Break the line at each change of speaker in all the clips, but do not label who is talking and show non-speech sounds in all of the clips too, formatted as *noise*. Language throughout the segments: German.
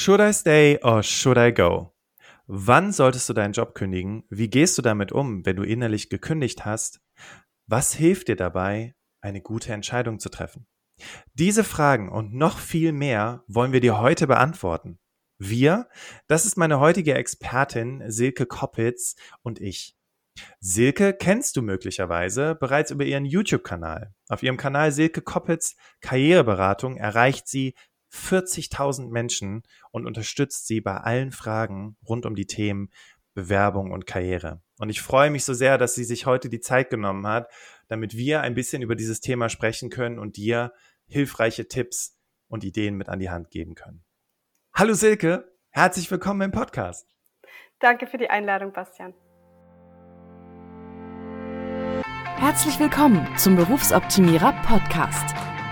Should I stay or should I go? Wann solltest du deinen Job kündigen? Wie gehst du damit um, wenn du innerlich gekündigt hast? Was hilft dir dabei, eine gute Entscheidung zu treffen? Diese Fragen und noch viel mehr wollen wir dir heute beantworten. Wir, das ist meine heutige Expertin Silke Koppitz und ich. Silke kennst du möglicherweise bereits über ihren YouTube-Kanal. Auf ihrem Kanal Silke Koppitz Karriereberatung erreicht sie 40.000 Menschen und unterstützt sie bei allen Fragen rund um die Themen Bewerbung und Karriere. Und ich freue mich so sehr, dass sie sich heute die Zeit genommen hat, damit wir ein bisschen über dieses Thema sprechen können und dir hilfreiche Tipps und Ideen mit an die Hand geben können. Hallo Silke, herzlich willkommen im Podcast.
Danke für die Einladung, Bastian.
Herzlich willkommen zum Berufsoptimierer Podcast.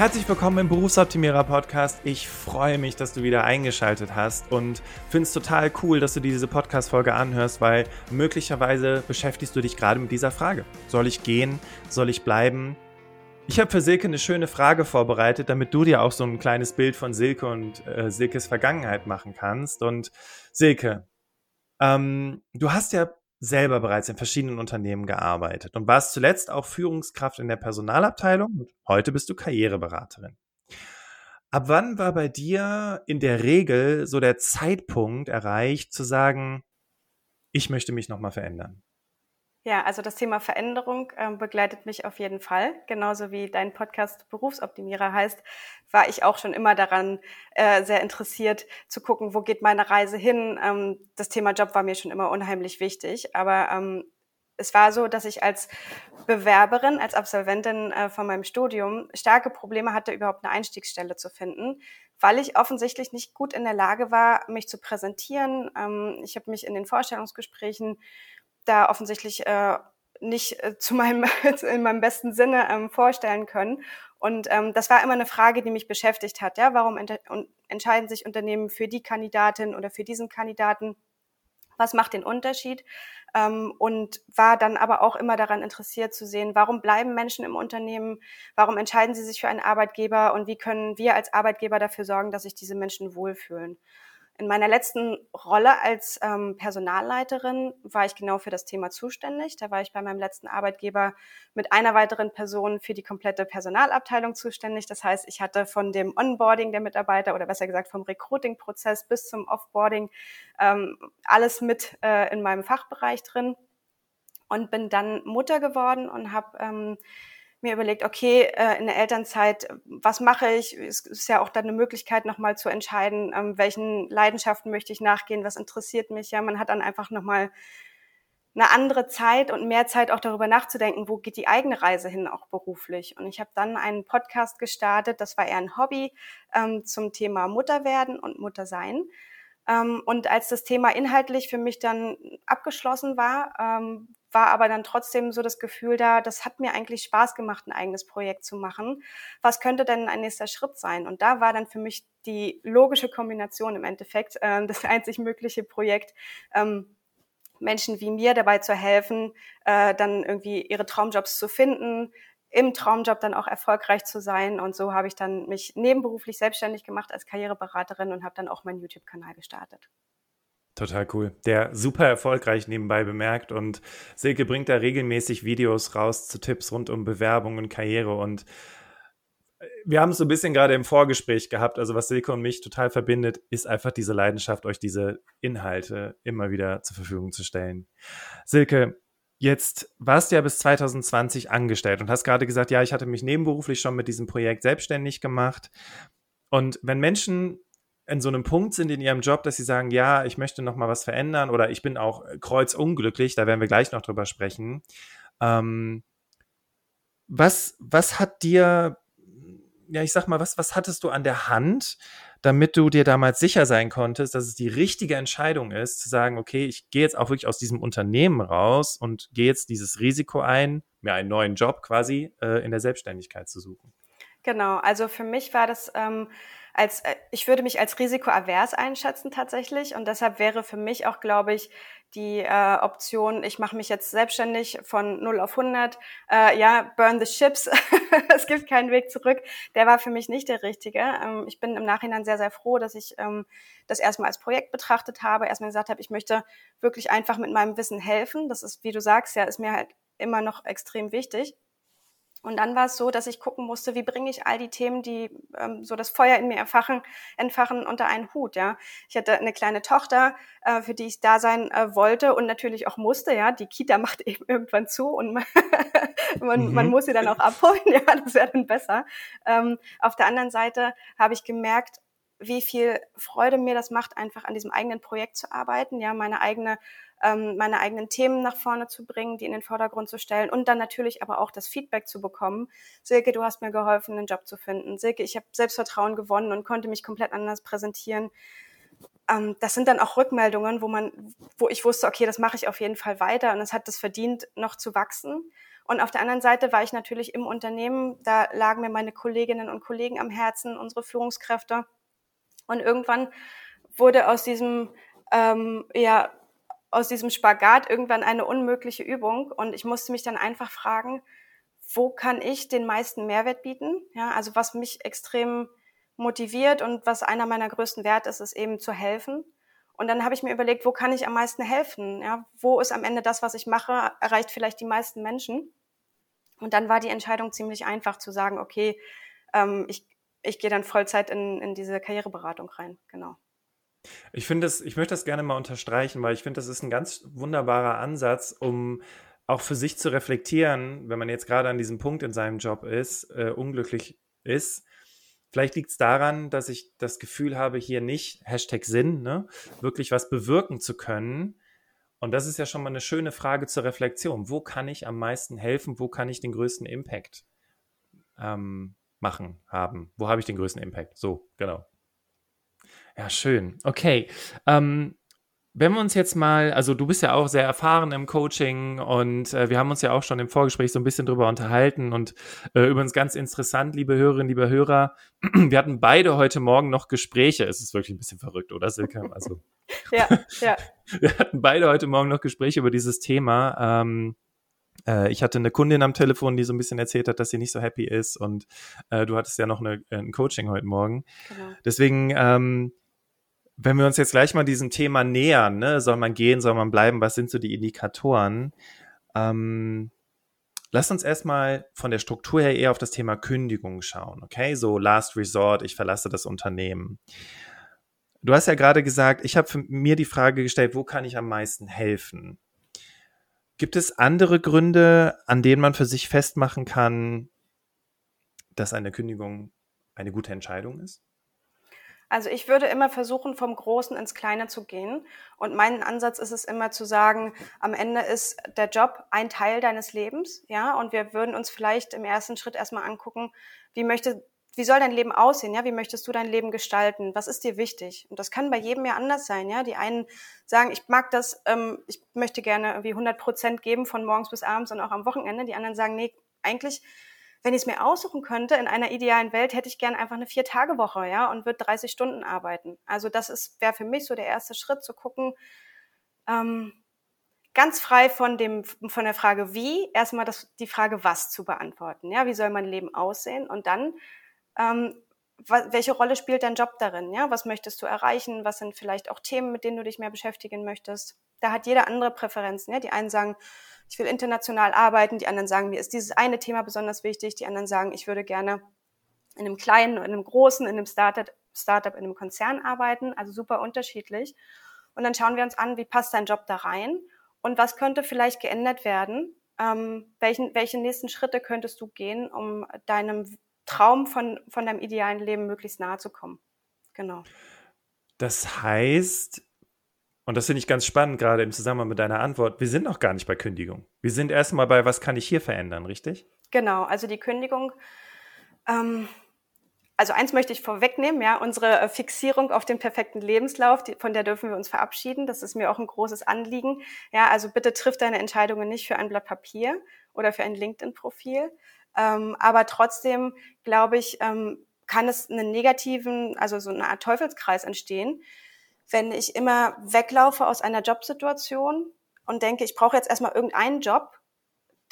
Herzlich willkommen im Berufsoptimierer Podcast. Ich freue mich, dass du wieder eingeschaltet hast und finde es total cool, dass du diese Podcast-Folge anhörst, weil möglicherweise beschäftigst du dich gerade mit dieser Frage. Soll ich gehen? Soll ich bleiben? Ich habe für Silke eine schöne Frage vorbereitet, damit du dir auch so ein kleines Bild von Silke und äh, Silkes Vergangenheit machen kannst. Und Silke, ähm, du hast ja selber bereits in verschiedenen Unternehmen gearbeitet und warst zuletzt auch Führungskraft in der Personalabteilung und heute bist du Karriereberaterin. Ab wann war bei dir in der Regel so der Zeitpunkt erreicht zu sagen, ich möchte mich nochmal verändern?
Ja, also das Thema Veränderung äh, begleitet mich auf jeden Fall. Genauso wie dein Podcast Berufsoptimierer heißt, war ich auch schon immer daran äh, sehr interessiert zu gucken, wo geht meine Reise hin. Ähm, das Thema Job war mir schon immer unheimlich wichtig, aber ähm, es war so, dass ich als Bewerberin, als Absolventin äh, von meinem Studium starke Probleme hatte, überhaupt eine Einstiegsstelle zu finden, weil ich offensichtlich nicht gut in der Lage war, mich zu präsentieren. Ähm, ich habe mich in den Vorstellungsgesprächen da offensichtlich äh, nicht äh, *laughs* zu meinem, in meinem besten Sinne ähm, vorstellen können. Und ähm, das war immer eine Frage, die mich beschäftigt hat. Ja, warum ent entscheiden sich Unternehmen für die Kandidatin oder für diesen Kandidaten? Was macht den Unterschied? Ähm, und war dann aber auch immer daran interessiert zu sehen, warum bleiben Menschen im Unternehmen? Warum entscheiden sie sich für einen Arbeitgeber? Und wie können wir als Arbeitgeber dafür sorgen, dass sich diese Menschen wohlfühlen? In meiner letzten Rolle als ähm, Personalleiterin war ich genau für das Thema zuständig. Da war ich bei meinem letzten Arbeitgeber mit einer weiteren Person für die komplette Personalabteilung zuständig. Das heißt, ich hatte von dem Onboarding der Mitarbeiter oder besser gesagt vom Recruiting-Prozess bis zum Offboarding ähm, alles mit äh, in meinem Fachbereich drin und bin dann Mutter geworden und habe ähm, mir überlegt, okay, äh, in der Elternzeit, was mache ich? Es ist ja auch dann eine Möglichkeit, nochmal zu entscheiden, ähm, welchen Leidenschaften möchte ich nachgehen, was interessiert mich. Ja, man hat dann einfach nochmal eine andere Zeit und mehr Zeit auch darüber nachzudenken, wo geht die eigene Reise hin, auch beruflich. Und ich habe dann einen Podcast gestartet, das war eher ein Hobby ähm, zum Thema Mutterwerden und Muttersein. Ähm, und als das Thema inhaltlich für mich dann abgeschlossen war, ähm, war aber dann trotzdem so das Gefühl da, das hat mir eigentlich Spaß gemacht, ein eigenes Projekt zu machen. Was könnte denn ein nächster Schritt sein? Und da war dann für mich die logische Kombination im Endeffekt, äh, das einzig mögliche Projekt, ähm, Menschen wie mir dabei zu helfen, äh, dann irgendwie ihre Traumjobs zu finden, im Traumjob dann auch erfolgreich zu sein. Und so habe ich dann mich nebenberuflich selbstständig gemacht als Karriereberaterin und habe dann auch meinen YouTube-Kanal gestartet.
Total cool. Der super erfolgreich nebenbei bemerkt und Silke bringt da regelmäßig Videos raus zu Tipps rund um Bewerbung und Karriere und äh, wir haben es so ein bisschen gerade im Vorgespräch gehabt. Also, was Silke und mich total verbindet, ist einfach diese Leidenschaft, euch diese Inhalte immer wieder zur Verfügung zu stellen. Silke, Jetzt warst du ja bis 2020 angestellt und hast gerade gesagt, ja, ich hatte mich nebenberuflich schon mit diesem Projekt selbstständig gemacht. Und wenn Menschen in so einem Punkt sind in ihrem Job, dass sie sagen, ja, ich möchte noch mal was verändern oder ich bin auch kreuzunglücklich, da werden wir gleich noch drüber sprechen. Ähm, was, was hat dir ja, ich sag mal, was, was hattest du an der Hand, damit du dir damals sicher sein konntest, dass es die richtige Entscheidung ist, zu sagen, okay, ich gehe jetzt auch wirklich aus diesem Unternehmen raus und gehe jetzt dieses Risiko ein, mir einen neuen Job quasi äh, in der Selbstständigkeit zu suchen?
Genau, also für mich war das ähm, als, äh, ich würde mich als risikoavers einschätzen tatsächlich und deshalb wäre für mich auch, glaube ich, die äh, Option, ich mache mich jetzt selbstständig von 0 auf 100, äh, ja, burn the ships, *laughs* es gibt keinen Weg zurück, der war für mich nicht der richtige. Ähm, ich bin im Nachhinein sehr, sehr froh, dass ich ähm, das erstmal als Projekt betrachtet habe, erstmal gesagt habe, ich möchte wirklich einfach mit meinem Wissen helfen. Das ist, wie du sagst, ja, ist mir halt immer noch extrem wichtig. Und dann war es so, dass ich gucken musste, wie bringe ich all die Themen, die ähm, so das Feuer in mir erfachen, entfachen, unter einen Hut. Ja, ich hatte eine kleine Tochter, äh, für die ich da sein äh, wollte und natürlich auch musste. Ja, die Kita *laughs* macht eben irgendwann zu und man, *laughs* man, mhm. man muss sie dann auch abholen. *laughs* Ja, das wäre dann besser. Ähm, auf der anderen Seite habe ich gemerkt, wie viel Freude mir das macht, einfach an diesem eigenen Projekt zu arbeiten, ja, meine eigene ähm, meine eigenen Themen nach vorne zu bringen, die in den Vordergrund zu stellen und dann natürlich aber auch das Feedback zu bekommen. Silke, du hast mir geholfen, einen Job zu finden. Silke, ich habe Selbstvertrauen gewonnen und konnte mich komplett anders präsentieren. Ähm, das sind dann auch Rückmeldungen, wo man, wo ich wusste, okay, das mache ich auf jeden Fall weiter und es hat das verdient, noch zu wachsen. Und auf der anderen Seite war ich natürlich im Unternehmen, da lagen mir meine Kolleginnen und Kollegen am Herzen, unsere Führungskräfte. Und irgendwann wurde aus diesem ähm, ja, aus diesem Spagat irgendwann eine unmögliche Übung und ich musste mich dann einfach fragen, wo kann ich den meisten Mehrwert bieten? Ja, also was mich extrem motiviert und was einer meiner größten Werte ist, ist eben zu helfen. Und dann habe ich mir überlegt, wo kann ich am meisten helfen? Ja, wo ist am Ende das, was ich mache, erreicht vielleicht die meisten Menschen? Und dann war die Entscheidung ziemlich einfach zu sagen, okay, ähm, ich, ich gehe dann Vollzeit in, in diese Karriereberatung rein. Genau.
Ich finde das, ich möchte das gerne mal unterstreichen, weil ich finde, das ist ein ganz wunderbarer Ansatz, um auch für sich zu reflektieren, wenn man jetzt gerade an diesem Punkt in seinem Job ist, äh, unglücklich ist. Vielleicht liegt es daran, dass ich das Gefühl habe, hier nicht, Hashtag Sinn, ne, wirklich was bewirken zu können. Und das ist ja schon mal eine schöne Frage zur Reflexion. Wo kann ich am meisten helfen? Wo kann ich den größten Impact ähm, machen, haben? Wo habe ich den größten Impact? So, genau. Ja, schön. Okay. Ähm, wenn wir uns jetzt mal, also du bist ja auch sehr erfahren im Coaching und äh, wir haben uns ja auch schon im Vorgespräch so ein bisschen drüber unterhalten und äh, übrigens ganz interessant, liebe Hörerinnen, liebe Hörer, *clears throat* wir hatten beide heute Morgen noch Gespräche. Es ist wirklich ein bisschen verrückt, oder Silke? Also, *laughs* ja, ja. *laughs* Wir hatten beide heute Morgen noch Gespräche über dieses Thema. Ähm, äh, ich hatte eine Kundin am Telefon, die so ein bisschen erzählt hat, dass sie nicht so happy ist und äh, du hattest ja noch eine, ein Coaching heute Morgen. Genau. Deswegen ähm, wenn wir uns jetzt gleich mal diesem Thema nähern, ne? soll man gehen, soll man bleiben, was sind so die Indikatoren? Ähm, lass uns erstmal von der Struktur her eher auf das Thema Kündigung schauen, okay? So Last Resort, ich verlasse das Unternehmen. Du hast ja gerade gesagt, ich habe mir die Frage gestellt, wo kann ich am meisten helfen? Gibt es andere Gründe, an denen man für sich festmachen kann, dass eine Kündigung eine gute Entscheidung ist?
Also ich würde immer versuchen, vom Großen ins Kleine zu gehen. Und mein Ansatz ist es immer zu sagen, am Ende ist der Job ein Teil deines Lebens, ja. Und wir würden uns vielleicht im ersten Schritt erstmal angucken, wie möchte, wie soll dein Leben aussehen, ja? Wie möchtest du dein Leben gestalten? Was ist dir wichtig? Und das kann bei jedem ja anders sein, ja. Die einen sagen, ich mag das, ähm, ich möchte gerne irgendwie 100 Prozent geben von morgens bis abends und auch am Wochenende. Die anderen sagen, nee, eigentlich wenn ich es mir aussuchen könnte, in einer idealen Welt hätte ich gern einfach eine Vier-Tage-Woche, ja, und würde 30 Stunden arbeiten. Also das ist, wäre für mich so der erste Schritt, zu gucken, ähm, ganz frei von dem, von der Frage wie, erstmal das, die Frage was zu beantworten. Ja, wie soll mein Leben aussehen? Und dann, ähm, welche Rolle spielt dein Job darin? Ja, was möchtest du erreichen? Was sind vielleicht auch Themen, mit denen du dich mehr beschäftigen möchtest? Da hat jeder andere Präferenzen. Ja, die einen sagen, ich will international arbeiten, die anderen sagen, mir ist dieses eine Thema besonders wichtig, die anderen sagen, ich würde gerne in einem kleinen, in einem großen, in einem Startup, Startup, in einem Konzern arbeiten, also super unterschiedlich. Und dann schauen wir uns an, wie passt dein Job da rein und was könnte vielleicht geändert werden? Ähm, welchen, welche nächsten Schritte könntest du gehen, um deinem Traum von, von deinem idealen Leben möglichst nahe zu kommen? Genau.
Das heißt, und das finde ich ganz spannend, gerade im Zusammenhang mit deiner Antwort. Wir sind noch gar nicht bei Kündigung. Wir sind erstmal bei, was kann ich hier verändern, richtig?
Genau, also die Kündigung ähm, also eins möchte ich vorwegnehmen, ja, unsere äh, Fixierung auf den perfekten Lebenslauf, die, von der dürfen wir uns verabschieden. Das ist mir auch ein großes Anliegen. Ja, also bitte triff deine Entscheidungen nicht für ein Blatt Papier oder für ein LinkedIn-Profil. Ähm, aber trotzdem, glaube ich, ähm, kann es einen negativen, also so eine Art Teufelskreis entstehen, wenn ich immer weglaufe aus einer Jobsituation und denke, ich brauche jetzt erstmal irgendeinen Job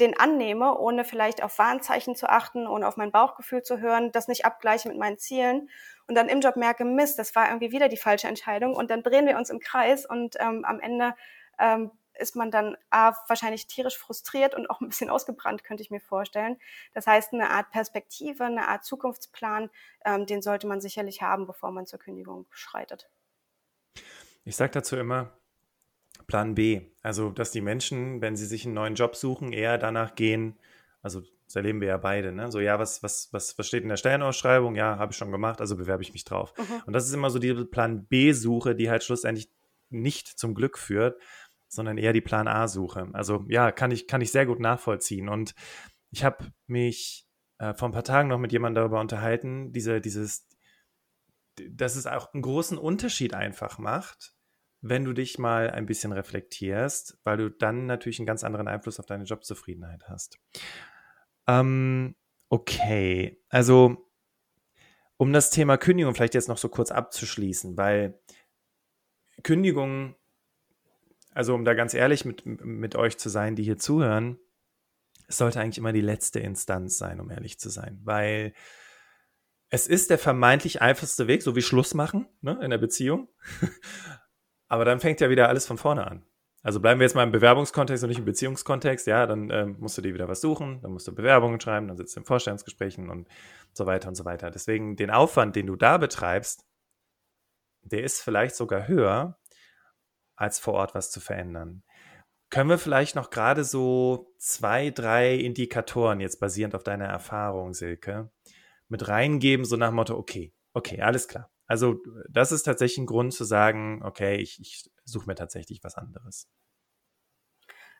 den annehme, ohne vielleicht auf Warnzeichen zu achten, ohne auf mein Bauchgefühl zu hören, das nicht abgleiche mit meinen Zielen und dann im Job merke, Mist, das war irgendwie wieder die falsche Entscheidung und dann drehen wir uns im Kreis und ähm, am Ende ähm, ist man dann A, wahrscheinlich tierisch frustriert und auch ein bisschen ausgebrannt, könnte ich mir vorstellen. Das heißt, eine Art Perspektive, eine Art Zukunftsplan, ähm, den sollte man sicherlich haben, bevor man zur Kündigung schreitet.
Ich sage dazu immer, Plan B. Also, dass die Menschen, wenn sie sich einen neuen Job suchen, eher danach gehen, also das erleben wir ja beide, ne? So, ja, was, was, was, was steht in der Stellenausschreibung? Ja, habe ich schon gemacht, also bewerbe ich mich drauf. Mhm. Und das ist immer so die Plan B-Suche, die halt schlussendlich nicht zum Glück führt, sondern eher die Plan A-Suche. Also ja, kann ich, kann ich sehr gut nachvollziehen. Und ich habe mich äh, vor ein paar Tagen noch mit jemandem darüber unterhalten, diese, dieses, dass es auch einen großen Unterschied einfach macht, wenn du dich mal ein bisschen reflektierst, weil du dann natürlich einen ganz anderen Einfluss auf deine Jobzufriedenheit hast. Ähm, okay, also um das Thema Kündigung vielleicht jetzt noch so kurz abzuschließen, weil Kündigung, also um da ganz ehrlich mit, mit euch zu sein, die hier zuhören, es sollte eigentlich immer die letzte Instanz sein, um ehrlich zu sein, weil es ist der vermeintlich einfachste Weg, so wie Schluss machen ne, in der Beziehung. *laughs* Aber dann fängt ja wieder alles von vorne an. Also bleiben wir jetzt mal im Bewerbungskontext und nicht im Beziehungskontext. Ja, dann ähm, musst du dir wieder was suchen, dann musst du Bewerbungen schreiben, dann sitzt du in Vorstellungsgesprächen und so weiter und so weiter. Deswegen den Aufwand, den du da betreibst, der ist vielleicht sogar höher, als vor Ort was zu verändern. Können wir vielleicht noch gerade so zwei, drei Indikatoren jetzt basierend auf deiner Erfahrung, Silke, mit reingeben, so nach dem Motto, okay, okay, alles klar. Also das ist tatsächlich ein Grund zu sagen, okay, ich, ich suche mir tatsächlich was anderes.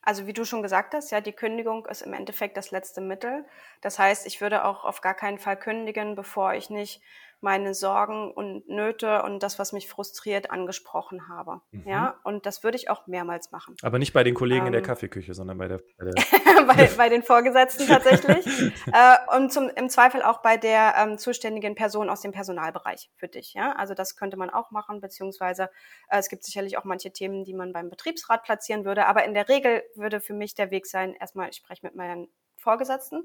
Also wie du schon gesagt hast, ja, die Kündigung ist im Endeffekt das letzte Mittel. Das heißt, ich würde auch auf gar keinen Fall kündigen, bevor ich nicht meine Sorgen und Nöte und das, was mich frustriert, angesprochen habe. Mhm. Ja, und das würde ich auch mehrmals machen.
Aber nicht bei den Kollegen ähm, in der ähm. Kaffeeküche, sondern bei der, bei, der *laughs*
bei, *laughs* bei, den Vorgesetzten tatsächlich. *laughs* äh, und zum, im Zweifel auch bei der ähm, zuständigen Person aus dem Personalbereich für dich. Ja, also das könnte man auch machen, beziehungsweise äh, es gibt sicherlich auch manche Themen, die man beim Betriebsrat platzieren würde. Aber in der Regel würde für mich der Weg sein, erstmal, ich spreche mit meinen Vorgesetzten,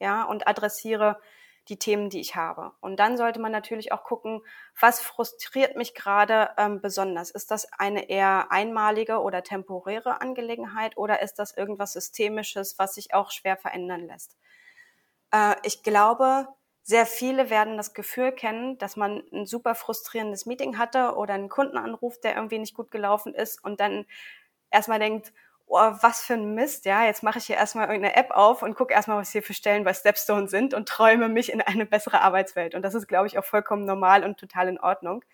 ja, und adressiere die Themen, die ich habe. Und dann sollte man natürlich auch gucken, was frustriert mich gerade ähm, besonders? Ist das eine eher einmalige oder temporäre Angelegenheit oder ist das irgendwas Systemisches, was sich auch schwer verändern lässt? Äh, ich glaube, sehr viele werden das Gefühl kennen, dass man ein super frustrierendes Meeting hatte oder einen Kundenanruf, der irgendwie nicht gut gelaufen ist und dann erstmal denkt, oh, was für ein Mist, ja, jetzt mache ich hier erstmal irgendeine App auf und gucke erstmal, was hier für Stellen bei Stepstone sind und träume mich in eine bessere Arbeitswelt. Und das ist, glaube ich, auch vollkommen normal und total in Ordnung.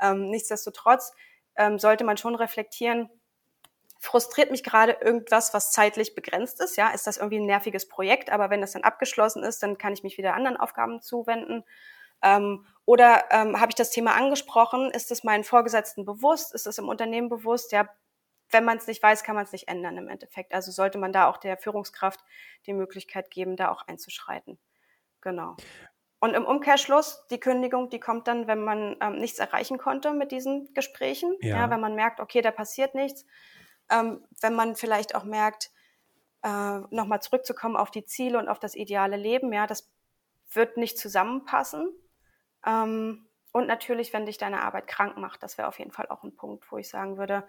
Ähm, nichtsdestotrotz ähm, sollte man schon reflektieren, frustriert mich gerade irgendwas, was zeitlich begrenzt ist, ja, ist das irgendwie ein nerviges Projekt, aber wenn das dann abgeschlossen ist, dann kann ich mich wieder anderen Aufgaben zuwenden. Ähm, oder ähm, habe ich das Thema angesprochen? Ist es meinen Vorgesetzten bewusst? Ist es im Unternehmen bewusst? Ja, wenn man es nicht weiß, kann man es nicht ändern im Endeffekt. Also sollte man da auch der Führungskraft die Möglichkeit geben, da auch einzuschreiten. Genau. Und im Umkehrschluss, die Kündigung, die kommt dann, wenn man ähm, nichts erreichen konnte mit diesen Gesprächen. Ja. ja wenn man merkt, okay, da passiert nichts. Ähm, wenn man vielleicht auch merkt, äh, nochmal zurückzukommen auf die Ziele und auf das ideale Leben, ja, das wird nicht zusammenpassen. Ähm, und natürlich, wenn dich deine Arbeit krank macht, das wäre auf jeden Fall auch ein Punkt, wo ich sagen würde,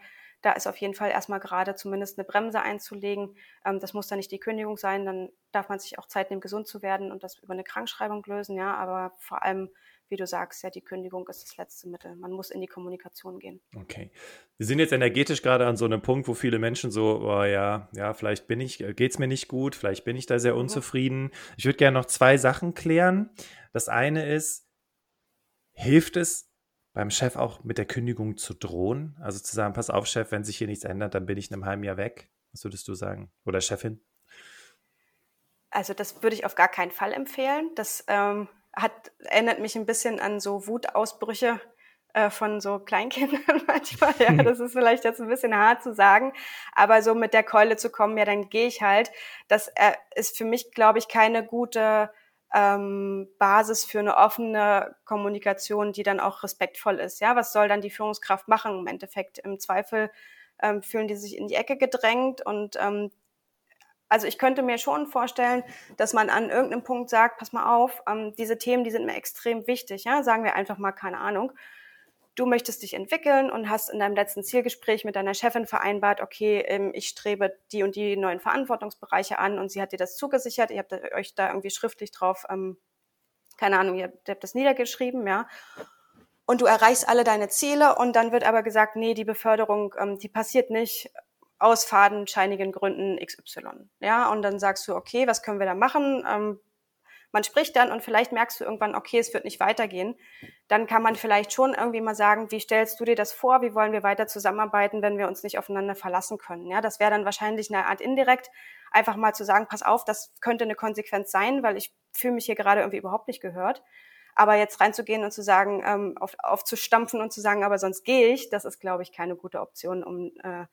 da ist auf jeden Fall erstmal gerade zumindest eine Bremse einzulegen. Ähm, das muss dann nicht die Kündigung sein, dann darf man sich auch Zeit nehmen, gesund zu werden und das über eine Krankschreibung lösen, ja, aber vor allem wie du sagst, ja, die Kündigung ist das letzte Mittel. Man muss in die Kommunikation gehen.
Okay. Wir sind jetzt energetisch gerade an so einem Punkt, wo viele Menschen so, oh ja, ja, vielleicht bin ich, geht es mir nicht gut, vielleicht bin ich da sehr mhm. unzufrieden. Mhm. Ich würde gerne noch zwei Sachen klären. Das eine ist, hilft es, beim Chef auch mit der Kündigung zu drohen? Also zu sagen, pass auf, Chef, wenn sich hier nichts ändert, dann bin ich in einem halben Jahr weg. Was würdest du sagen? Oder Chefin?
Also das würde ich auf gar keinen Fall empfehlen. Das, ähm, hat, erinnert mich ein bisschen an so Wutausbrüche äh, von so Kleinkindern *laughs* manchmal. Ja, *laughs* das ist vielleicht jetzt ein bisschen hart zu sagen, aber so mit der Keule zu kommen, ja, dann gehe ich halt. Das äh, ist für mich, glaube ich, keine gute ähm, Basis für eine offene Kommunikation, die dann auch respektvoll ist. Ja, was soll dann die Führungskraft machen im Endeffekt? Im Zweifel ähm, fühlen die sich in die Ecke gedrängt und ähm, also ich könnte mir schon vorstellen, dass man an irgendeinem Punkt sagt, pass mal auf, ähm, diese Themen, die sind mir extrem wichtig, ja, sagen wir einfach mal keine Ahnung. Du möchtest dich entwickeln und hast in deinem letzten Zielgespräch mit deiner Chefin vereinbart, okay, ähm, ich strebe die und die neuen Verantwortungsbereiche an und sie hat dir das zugesichert, ihr habt euch da irgendwie schriftlich drauf, ähm, keine Ahnung, ihr habt, das niedergeschrieben, ja und du erreichst alle deine Ziele und dann wird aber gesagt, nee, die Beförderung, ähm, die passiert nicht aus fadenscheinigen Gründen XY. Ja, und dann sagst du, okay, was können wir da machen? Man spricht dann und vielleicht merkst du irgendwann, okay, es wird nicht weitergehen. Dann kann man vielleicht schon irgendwie mal sagen, wie stellst du dir das vor? Wie wollen wir weiter zusammenarbeiten, wenn wir uns nicht aufeinander verlassen können? Ja, das wäre dann wahrscheinlich eine Art indirekt, einfach mal zu sagen, pass auf, das könnte eine Konsequenz sein, weil ich fühle mich hier gerade irgendwie überhaupt nicht gehört. Aber jetzt reinzugehen und zu sagen, ähm, auf, aufzustampfen und zu sagen, aber sonst gehe ich, das ist, glaube ich, keine gute Option, um äh,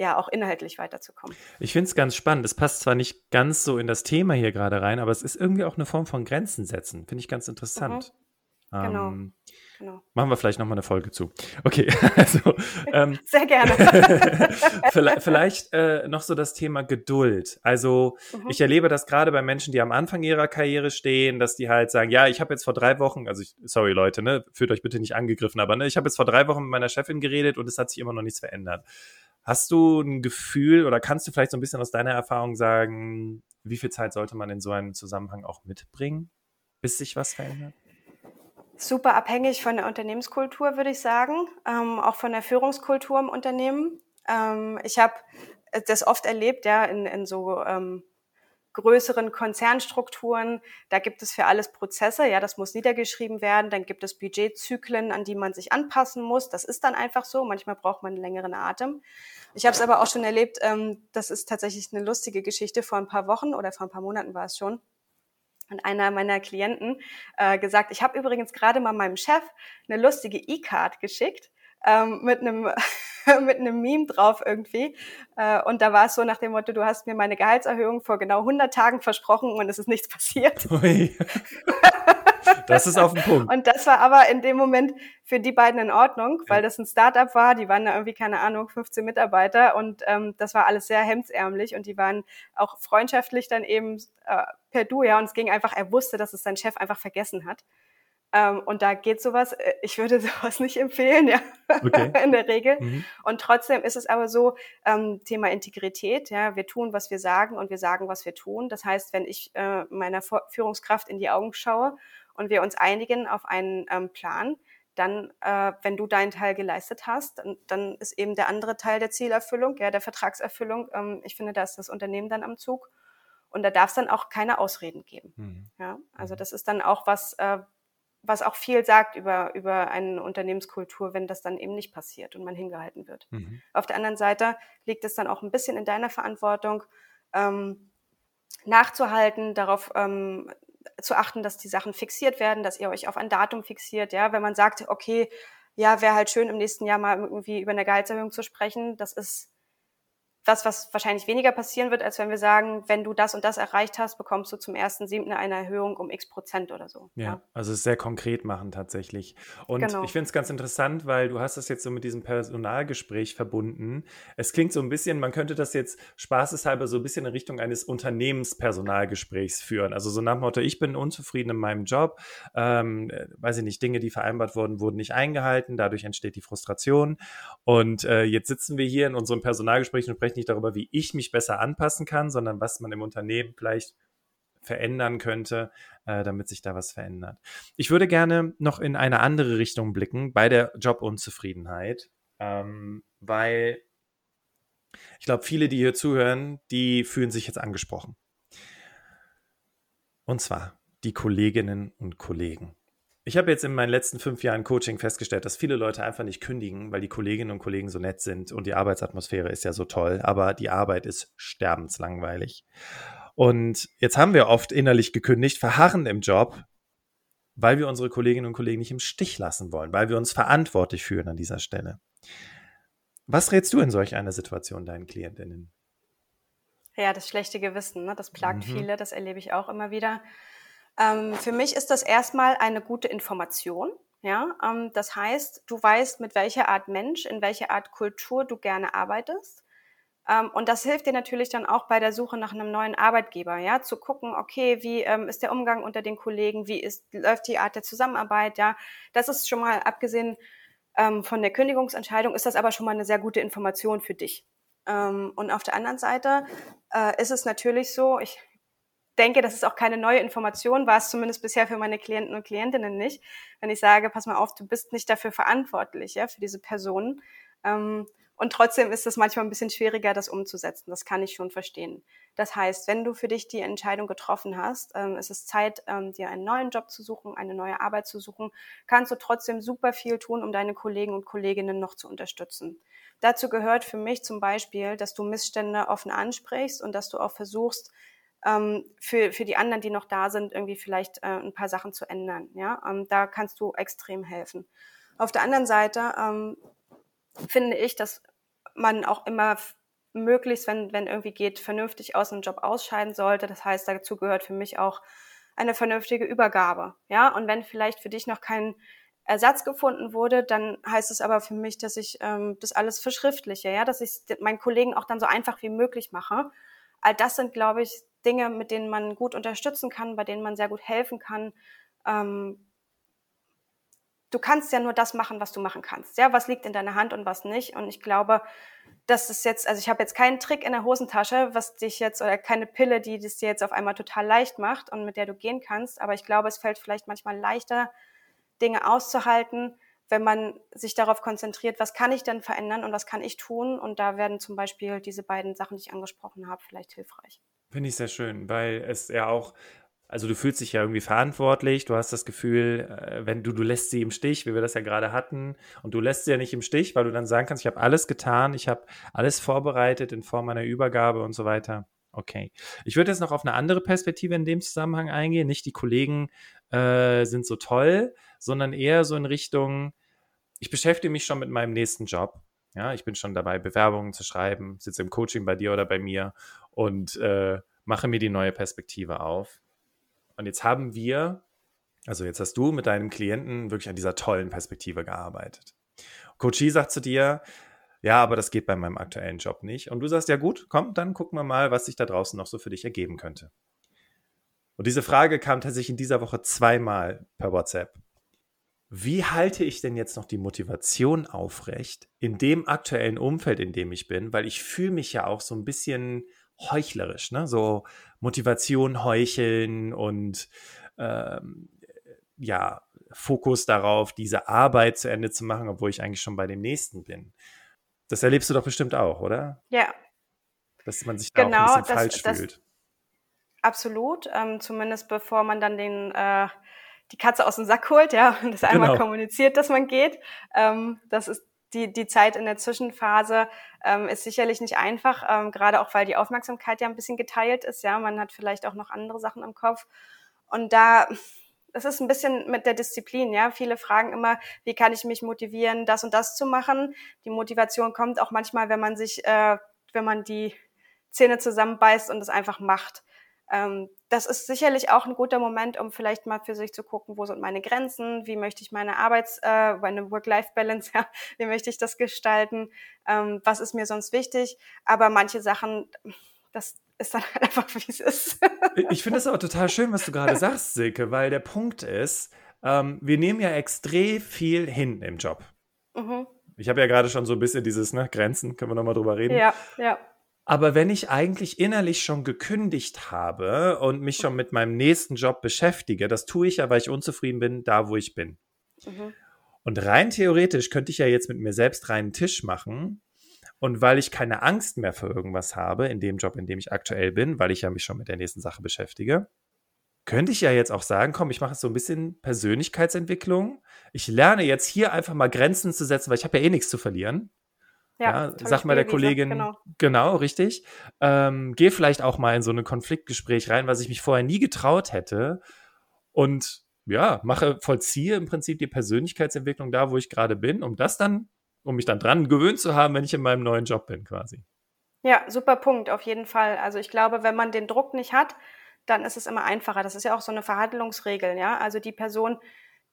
ja auch inhaltlich weiterzukommen.
Ich finde es ganz spannend. Es passt zwar nicht ganz so in das Thema hier gerade rein, aber es ist irgendwie auch eine Form von Grenzen setzen. Finde ich ganz interessant. Mhm. Genau. Ähm, genau. Machen wir vielleicht nochmal eine Folge zu. Okay, *laughs* also.
Ähm, *laughs* Sehr gerne. *laughs*
vielleicht, vielleicht äh, noch so das Thema Geduld. Also, mhm. ich erlebe das gerade bei Menschen, die am Anfang ihrer Karriere stehen, dass die halt sagen: Ja, ich habe jetzt vor drei Wochen, also, ich, sorry Leute, ne, fühlt euch bitte nicht angegriffen, aber ne, ich habe jetzt vor drei Wochen mit meiner Chefin geredet und es hat sich immer noch nichts verändert. Hast du ein Gefühl oder kannst du vielleicht so ein bisschen aus deiner Erfahrung sagen, wie viel Zeit sollte man in so einem Zusammenhang auch mitbringen, bis sich was verändert?
Super abhängig von der Unternehmenskultur, würde ich sagen, ähm, auch von der Führungskultur im Unternehmen. Ähm, ich habe das oft erlebt, ja, in, in so ähm, größeren Konzernstrukturen, da gibt es für alles Prozesse, ja, das muss niedergeschrieben werden, dann gibt es Budgetzyklen, an die man sich anpassen muss. Das ist dann einfach so. Manchmal braucht man einen längeren Atem. Ich habe es aber auch schon erlebt, ähm, das ist tatsächlich eine lustige Geschichte. Vor ein paar Wochen oder vor ein paar Monaten war es schon. Und einer meiner Klienten äh, gesagt, ich habe übrigens gerade mal meinem Chef eine lustige E-Card geschickt ähm, mit einem *laughs* mit einem Meme drauf irgendwie. Äh, und da war es so nach dem Motto, du hast mir meine Gehaltserhöhung vor genau 100 Tagen versprochen und es ist nichts passiert. *laughs* Ui.
Das ist auf den Punkt.
Und das war aber in dem Moment für die beiden in Ordnung, weil das ein Startup war. Die waren da irgendwie, keine Ahnung, 15 Mitarbeiter und ähm, das war alles sehr hemdsärmlich und die waren auch freundschaftlich dann eben äh, per Du, ja. Und es ging einfach, er wusste, dass es sein Chef einfach vergessen hat. Ähm, und da geht sowas, äh, ich würde *laughs* sowas nicht empfehlen, ja, okay. *laughs* in der Regel. Mhm. Und trotzdem ist es aber so, ähm, Thema Integrität, ja, wir tun, was wir sagen und wir sagen, was wir tun. Das heißt, wenn ich äh, meiner Führungskraft in die Augen schaue und wir uns einigen auf einen ähm, Plan, dann, äh, wenn du deinen Teil geleistet hast, dann, dann, ist eben der andere Teil der Zielerfüllung, ja, der Vertragserfüllung. Ähm, ich finde, da ist das Unternehmen dann am Zug. Und da darf es dann auch keine Ausreden geben. Mhm. Ja, also mhm. das ist dann auch was, äh, was auch viel sagt über, über eine Unternehmenskultur, wenn das dann eben nicht passiert und man hingehalten wird. Mhm. Auf der anderen Seite liegt es dann auch ein bisschen in deiner Verantwortung, ähm, nachzuhalten, darauf ähm, zu achten, dass die Sachen fixiert werden, dass ihr euch auf ein Datum fixiert. Ja, wenn man sagt, okay, ja, wäre halt schön im nächsten Jahr mal irgendwie über eine Gehaltserhöhung zu sprechen, das ist was, was wahrscheinlich weniger passieren wird, als wenn wir sagen, wenn du das und das erreicht hast, bekommst du zum ersten siebten eine Erhöhung um x Prozent oder so.
Ja, ja. also es sehr konkret machen tatsächlich. Und genau. ich finde es ganz interessant, weil du hast das jetzt so mit diesem Personalgespräch verbunden. Es klingt so ein bisschen, man könnte das jetzt spaßeshalber so ein bisschen in Richtung eines Unternehmenspersonalgesprächs führen. Also so nach dem Motto, ich bin unzufrieden in meinem Job, ähm, äh, weiß ich nicht, Dinge, die vereinbart wurden, wurden nicht eingehalten, dadurch entsteht die Frustration. Und äh, jetzt sitzen wir hier in unserem Personalgespräch und sprechen spreche nicht darüber, wie ich mich besser anpassen kann, sondern was man im Unternehmen vielleicht verändern könnte, äh, damit sich da was verändert. Ich würde gerne noch in eine andere Richtung blicken bei der Jobunzufriedenheit, ähm, weil ich glaube, viele, die hier zuhören, die fühlen sich jetzt angesprochen. Und zwar die Kolleginnen und Kollegen. Ich habe jetzt in meinen letzten fünf Jahren Coaching festgestellt, dass viele Leute einfach nicht kündigen, weil die Kolleginnen und Kollegen so nett sind und die Arbeitsatmosphäre ist ja so toll, aber die Arbeit ist sterbenslangweilig. Und jetzt haben wir oft innerlich gekündigt, verharren im Job weil wir unsere Kolleginnen und Kollegen nicht im Stich lassen wollen, weil wir uns verantwortlich fühlen an dieser Stelle. Was rätst du in solch einer Situation deinen Klientinnen?
Ja, das schlechte Gewissen, ne? das plagt mhm. viele, das erlebe ich auch immer wieder. Ähm, für mich ist das erstmal eine gute Information. Ja, ähm, das heißt, du weißt, mit welcher Art Mensch, in welcher Art Kultur du gerne arbeitest. Ähm, und das hilft dir natürlich dann auch bei der Suche nach einem neuen Arbeitgeber, ja, zu gucken, okay, wie ähm, ist der Umgang unter den Kollegen, wie ist, läuft die Art der Zusammenarbeit, ja. Das ist schon mal, abgesehen ähm, von der Kündigungsentscheidung, ist das aber schon mal eine sehr gute Information für dich. Ähm, und auf der anderen Seite äh, ist es natürlich so, ich denke, das ist auch keine neue Information, war es zumindest bisher für meine Klienten und Klientinnen nicht, wenn ich sage, pass mal auf, du bist nicht dafür verantwortlich, ja, für diese Personen. Ähm, und trotzdem ist es manchmal ein bisschen schwieriger, das umzusetzen. Das kann ich schon verstehen. Das heißt, wenn du für dich die Entscheidung getroffen hast, ähm, ist es Zeit, ähm, dir einen neuen Job zu suchen, eine neue Arbeit zu suchen, kannst du trotzdem super viel tun, um deine Kollegen und Kolleginnen noch zu unterstützen. Dazu gehört für mich zum Beispiel, dass du Missstände offen ansprichst und dass du auch versuchst, ähm, für, für die anderen, die noch da sind, irgendwie vielleicht äh, ein paar Sachen zu ändern. Ja? Ähm, da kannst du extrem helfen. Auf der anderen Seite ähm, finde ich, dass man auch immer möglichst, wenn, wenn irgendwie geht, vernünftig aus einem Job ausscheiden sollte. Das heißt, dazu gehört für mich auch eine vernünftige Übergabe. Ja, und wenn vielleicht für dich noch kein Ersatz gefunden wurde, dann heißt es aber für mich, dass ich ähm, das alles verschriftliche, ja, dass ich meinen Kollegen auch dann so einfach wie möglich mache. All das sind, glaube ich, Dinge, mit denen man gut unterstützen kann, bei denen man sehr gut helfen kann. Ähm, du kannst ja nur das machen, was du machen kannst. Ja, was liegt in deiner Hand und was nicht. Und ich glaube, das ist jetzt, also ich habe jetzt keinen Trick in der Hosentasche, was dich jetzt, oder keine Pille, die das dir jetzt auf einmal total leicht macht und mit der du gehen kannst. Aber ich glaube, es fällt vielleicht manchmal leichter, Dinge auszuhalten, wenn man sich darauf konzentriert, was kann ich denn verändern und was kann ich tun. Und da werden zum Beispiel diese beiden Sachen, die ich angesprochen habe, vielleicht hilfreich.
Finde ich sehr schön, weil es ja auch, also du fühlst dich ja irgendwie verantwortlich, du hast das Gefühl, äh, wenn du, du lässt sie im Stich, wie wir das ja gerade hatten, und du lässt sie ja nicht im Stich, weil du dann sagen kannst, ich habe alles getan, ich habe alles vorbereitet in Form einer Übergabe und so weiter. Okay. Ich würde jetzt noch auf eine andere Perspektive in dem Zusammenhang eingehen. Nicht die Kollegen äh, sind so toll, sondern eher so in Richtung, ich beschäftige mich schon mit meinem nächsten Job. Ja, ich bin schon dabei, Bewerbungen zu schreiben, sitze im Coaching bei dir oder bei mir und äh, mache mir die neue Perspektive auf. Und jetzt haben wir, also jetzt hast du mit deinem Klienten wirklich an dieser tollen Perspektive gearbeitet. Coachie sagt zu dir, ja, aber das geht bei meinem aktuellen Job nicht. Und du sagst, ja gut, komm, dann gucken wir mal, was sich da draußen noch so für dich ergeben könnte. Und diese Frage kam tatsächlich in dieser Woche zweimal per WhatsApp wie halte ich denn jetzt noch die Motivation aufrecht in dem aktuellen Umfeld, in dem ich bin? Weil ich fühle mich ja auch so ein bisschen heuchlerisch, ne? So Motivation heucheln und ähm, ja, Fokus darauf, diese Arbeit zu Ende zu machen, obwohl ich eigentlich schon bei dem nächsten bin. Das erlebst du doch bestimmt auch, oder?
Ja.
Dass man sich da genau, auch ein bisschen das, falsch
das,
fühlt.
Absolut, ähm, zumindest bevor man dann den äh, die Katze aus dem Sack holt, ja, und das einmal genau. kommuniziert, dass man geht. Ähm, das ist die, die Zeit in der Zwischenphase ähm, ist sicherlich nicht einfach, ähm, gerade auch weil die Aufmerksamkeit ja ein bisschen geteilt ist. Ja, man hat vielleicht auch noch andere Sachen im Kopf. Und da, das ist ein bisschen mit der Disziplin. Ja, viele fragen immer, wie kann ich mich motivieren, das und das zu machen? Die Motivation kommt auch manchmal, wenn man sich, äh, wenn man die Zähne zusammenbeißt und es einfach macht. Ähm, das ist sicherlich auch ein guter Moment, um vielleicht mal für sich zu gucken, wo sind meine Grenzen, wie möchte ich meine Arbeits-, äh, meine Work-Life-Balance, *laughs* ja, wie möchte ich das gestalten, ähm, was ist mir sonst wichtig. Aber manche Sachen, das ist dann *laughs* halt einfach, wie es ist.
ich finde es aber total schön, was du gerade *laughs* sagst, Silke, weil der Punkt ist, ähm, wir nehmen ja extrem viel hin im Job. Mhm. Ich habe ja gerade schon so ein bisschen dieses, ne, Grenzen, können wir nochmal drüber reden.
Ja, ja.
Aber wenn ich eigentlich innerlich schon gekündigt habe und mich schon mit meinem nächsten Job beschäftige, das tue ich ja, weil ich unzufrieden bin, da wo ich bin. Mhm. Und rein theoretisch könnte ich ja jetzt mit mir selbst reinen Tisch machen. Und weil ich keine Angst mehr für irgendwas habe in dem Job, in dem ich aktuell bin, weil ich ja mich schon mit der nächsten Sache beschäftige, könnte ich ja jetzt auch sagen, komm, ich mache so ein bisschen Persönlichkeitsentwicklung. Ich lerne jetzt hier einfach mal Grenzen zu setzen, weil ich habe ja eh nichts zu verlieren. Ja, ja sag mal der Kollegin, genau. genau, richtig. Ähm, geh vielleicht auch mal in so ein Konfliktgespräch rein, was ich mich vorher nie getraut hätte. Und ja, mache, vollziehe im Prinzip die Persönlichkeitsentwicklung da, wo ich gerade bin, um das dann, um mich dann dran gewöhnt zu haben, wenn ich in meinem neuen Job bin, quasi.
Ja, super Punkt, auf jeden Fall. Also ich glaube, wenn man den Druck nicht hat, dann ist es immer einfacher. Das ist ja auch so eine Verhandlungsregel, ja. Also die Person,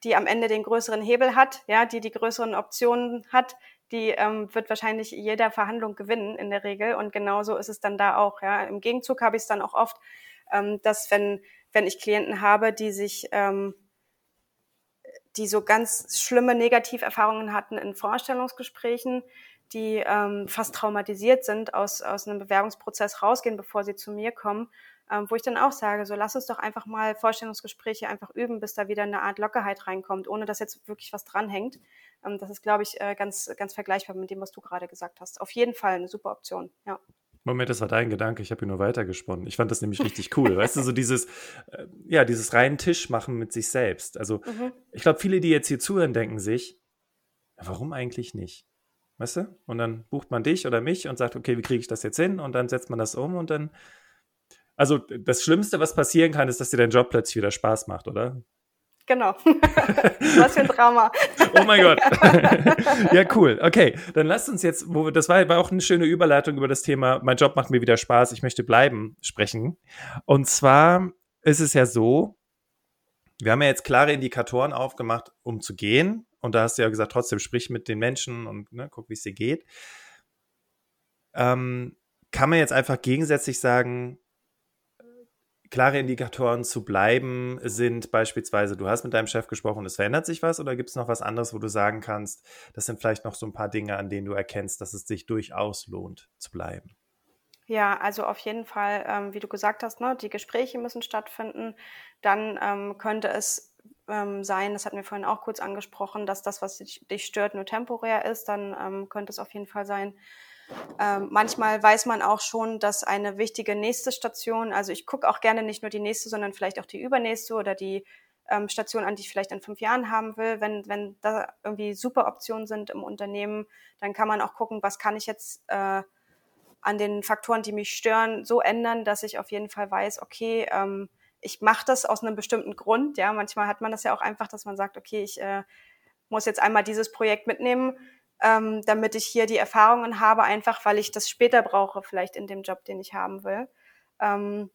die am Ende den größeren Hebel hat, ja, die die größeren Optionen hat, die ähm, wird wahrscheinlich jeder Verhandlung gewinnen in der Regel. Und genauso ist es dann da auch. Ja. Im Gegenzug habe ich es dann auch oft, ähm, dass wenn, wenn ich Klienten habe, die sich, ähm, die so ganz schlimme Negativerfahrungen hatten in Vorstellungsgesprächen, die ähm, fast traumatisiert sind, aus, aus einem Bewerbungsprozess rausgehen, bevor sie zu mir kommen ähm, wo ich dann auch sage, so lass uns doch einfach mal Vorstellungsgespräche einfach üben, bis da wieder eine Art Lockerheit reinkommt, ohne dass jetzt wirklich was dranhängt. Ähm, das ist, glaube ich, äh, ganz, ganz vergleichbar mit dem, was du gerade gesagt hast. Auf jeden Fall eine super Option, ja.
Moment, das war dein Gedanke, ich habe ihn nur weitergesponnen. Ich fand das nämlich richtig cool. weißt du, so dieses, äh, ja, dieses reinen Tisch machen mit sich selbst. Also, mhm. ich glaube, viele, die jetzt hier zuhören, denken sich, warum eigentlich nicht? Weißt du? Und dann bucht man dich oder mich und sagt, okay, wie kriege ich das jetzt hin? Und dann setzt man das um und dann also das Schlimmste, was passieren kann, ist, dass dir dein Job plötzlich wieder Spaß macht, oder?
Genau. *laughs* was für ein Drama.
oh mein Gott. *laughs* ja, cool. Okay, dann lasst uns jetzt, wo wir, das war, war auch eine schöne Überleitung über das Thema, mein Job macht mir wieder Spaß, ich möchte bleiben, sprechen. Und zwar ist es ja so, wir haben ja jetzt klare Indikatoren aufgemacht, um zu gehen. Und da hast du ja gesagt, trotzdem sprich mit den Menschen und ne, guck, wie es dir geht. Ähm, kann man jetzt einfach gegensätzlich sagen, klare Indikatoren zu bleiben sind beispielsweise, du hast mit deinem Chef gesprochen, es verändert sich was oder gibt es noch was anderes, wo du sagen kannst, das sind vielleicht noch so ein paar Dinge, an denen du erkennst, dass es sich durchaus lohnt zu bleiben?
Ja, also auf jeden Fall, ähm, wie du gesagt hast, ne, die Gespräche müssen stattfinden. Dann ähm, könnte es ähm, sein, das hatten wir vorhin auch kurz angesprochen, dass das, was dich, dich stört, nur temporär ist. Dann ähm, könnte es auf jeden Fall sein, ähm, manchmal weiß man auch schon, dass eine wichtige nächste Station, also ich gucke auch gerne nicht nur die nächste, sondern vielleicht auch die übernächste oder die ähm, Station an, die ich vielleicht in fünf Jahren haben will. Wenn, wenn da irgendwie super Optionen sind im Unternehmen, dann kann man auch gucken, was kann ich jetzt äh, an den Faktoren, die mich stören, so ändern, dass ich auf jeden Fall weiß, okay, ähm, ich mache das aus einem bestimmten Grund. Ja, manchmal hat man das ja auch einfach, dass man sagt, okay, ich äh, muss jetzt einmal dieses Projekt mitnehmen ähm, damit ich hier die Erfahrungen habe, einfach weil ich das später brauche, vielleicht in dem Job, den ich haben will. Ähm,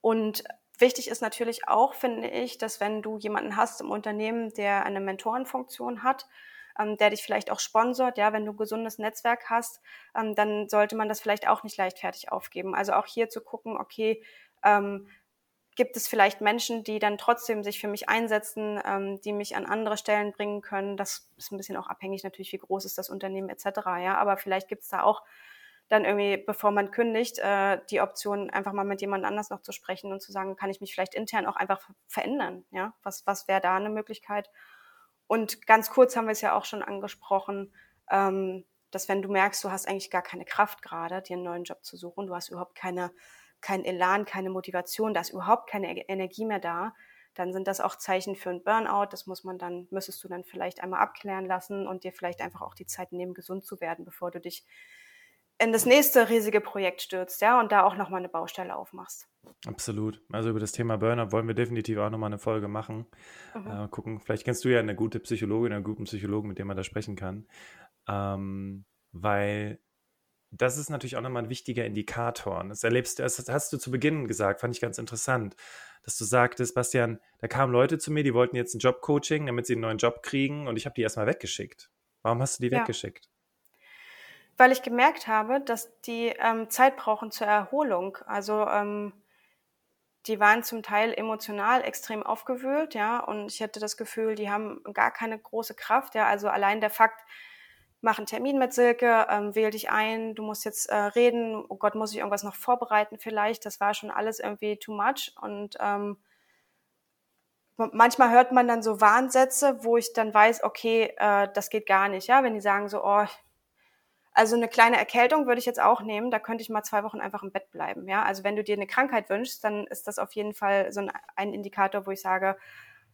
und wichtig ist natürlich auch, finde ich, dass wenn du jemanden hast im Unternehmen, der eine Mentorenfunktion hat, ähm, der dich vielleicht auch sponsort, ja, wenn du ein gesundes Netzwerk hast, ähm, dann sollte man das vielleicht auch nicht leichtfertig aufgeben. Also auch hier zu gucken, okay, ähm, gibt es vielleicht Menschen, die dann trotzdem sich für mich einsetzen, ähm, die mich an andere Stellen bringen können. Das ist ein bisschen auch abhängig natürlich, wie groß ist das Unternehmen etc. Ja, aber vielleicht gibt es da auch dann irgendwie, bevor man kündigt, äh, die Option, einfach mal mit jemand anders noch zu sprechen und zu sagen, kann ich mich vielleicht intern auch einfach verändern? Ja, was, was wäre da eine Möglichkeit? Und ganz kurz haben wir es ja auch schon angesprochen, ähm, dass wenn du merkst, du hast eigentlich gar keine Kraft gerade, dir einen neuen Job zu suchen, du hast überhaupt keine kein Elan, keine Motivation, da ist überhaupt keine Energie mehr da, dann sind das auch Zeichen für ein Burnout. Das muss man dann, müsstest du dann vielleicht einmal abklären lassen und dir vielleicht einfach auch die Zeit nehmen, gesund zu werden, bevor du dich in das nächste riesige Projekt stürzt, ja, und da auch nochmal eine Baustelle aufmachst.
Absolut. Also über das Thema Burnout wollen wir definitiv auch nochmal eine Folge machen. Mhm. Äh, gucken, vielleicht kennst du ja eine gute Psychologin, einen guten Psychologen, mit dem man da sprechen kann. Ähm, weil das ist natürlich auch nochmal ein wichtiger Indikator. das erlebst du, das hast du zu Beginn gesagt, fand ich ganz interessant, dass du sagtest, Bastian, da kamen Leute zu mir, die wollten jetzt ein Jobcoaching, damit sie einen neuen Job kriegen und ich habe die erstmal weggeschickt. Warum hast du die ja. weggeschickt?
Weil ich gemerkt habe, dass die ähm, Zeit brauchen zur Erholung. Also ähm, die waren zum Teil emotional extrem aufgewühlt, ja, und ich hatte das Gefühl, die haben gar keine große Kraft, ja. Also allein der Fakt, mach einen Termin mit Silke, ähm, wähl dich ein, du musst jetzt äh, reden, oh Gott, muss ich irgendwas noch vorbereiten vielleicht. Das war schon alles irgendwie too much. Und ähm, manchmal hört man dann so Warnsätze, wo ich dann weiß, okay, äh, das geht gar nicht. Ja, wenn die sagen so, oh, also eine kleine Erkältung würde ich jetzt auch nehmen, da könnte ich mal zwei Wochen einfach im Bett bleiben. Ja, also wenn du dir eine Krankheit wünschst, dann ist das auf jeden Fall so ein, ein Indikator, wo ich sage,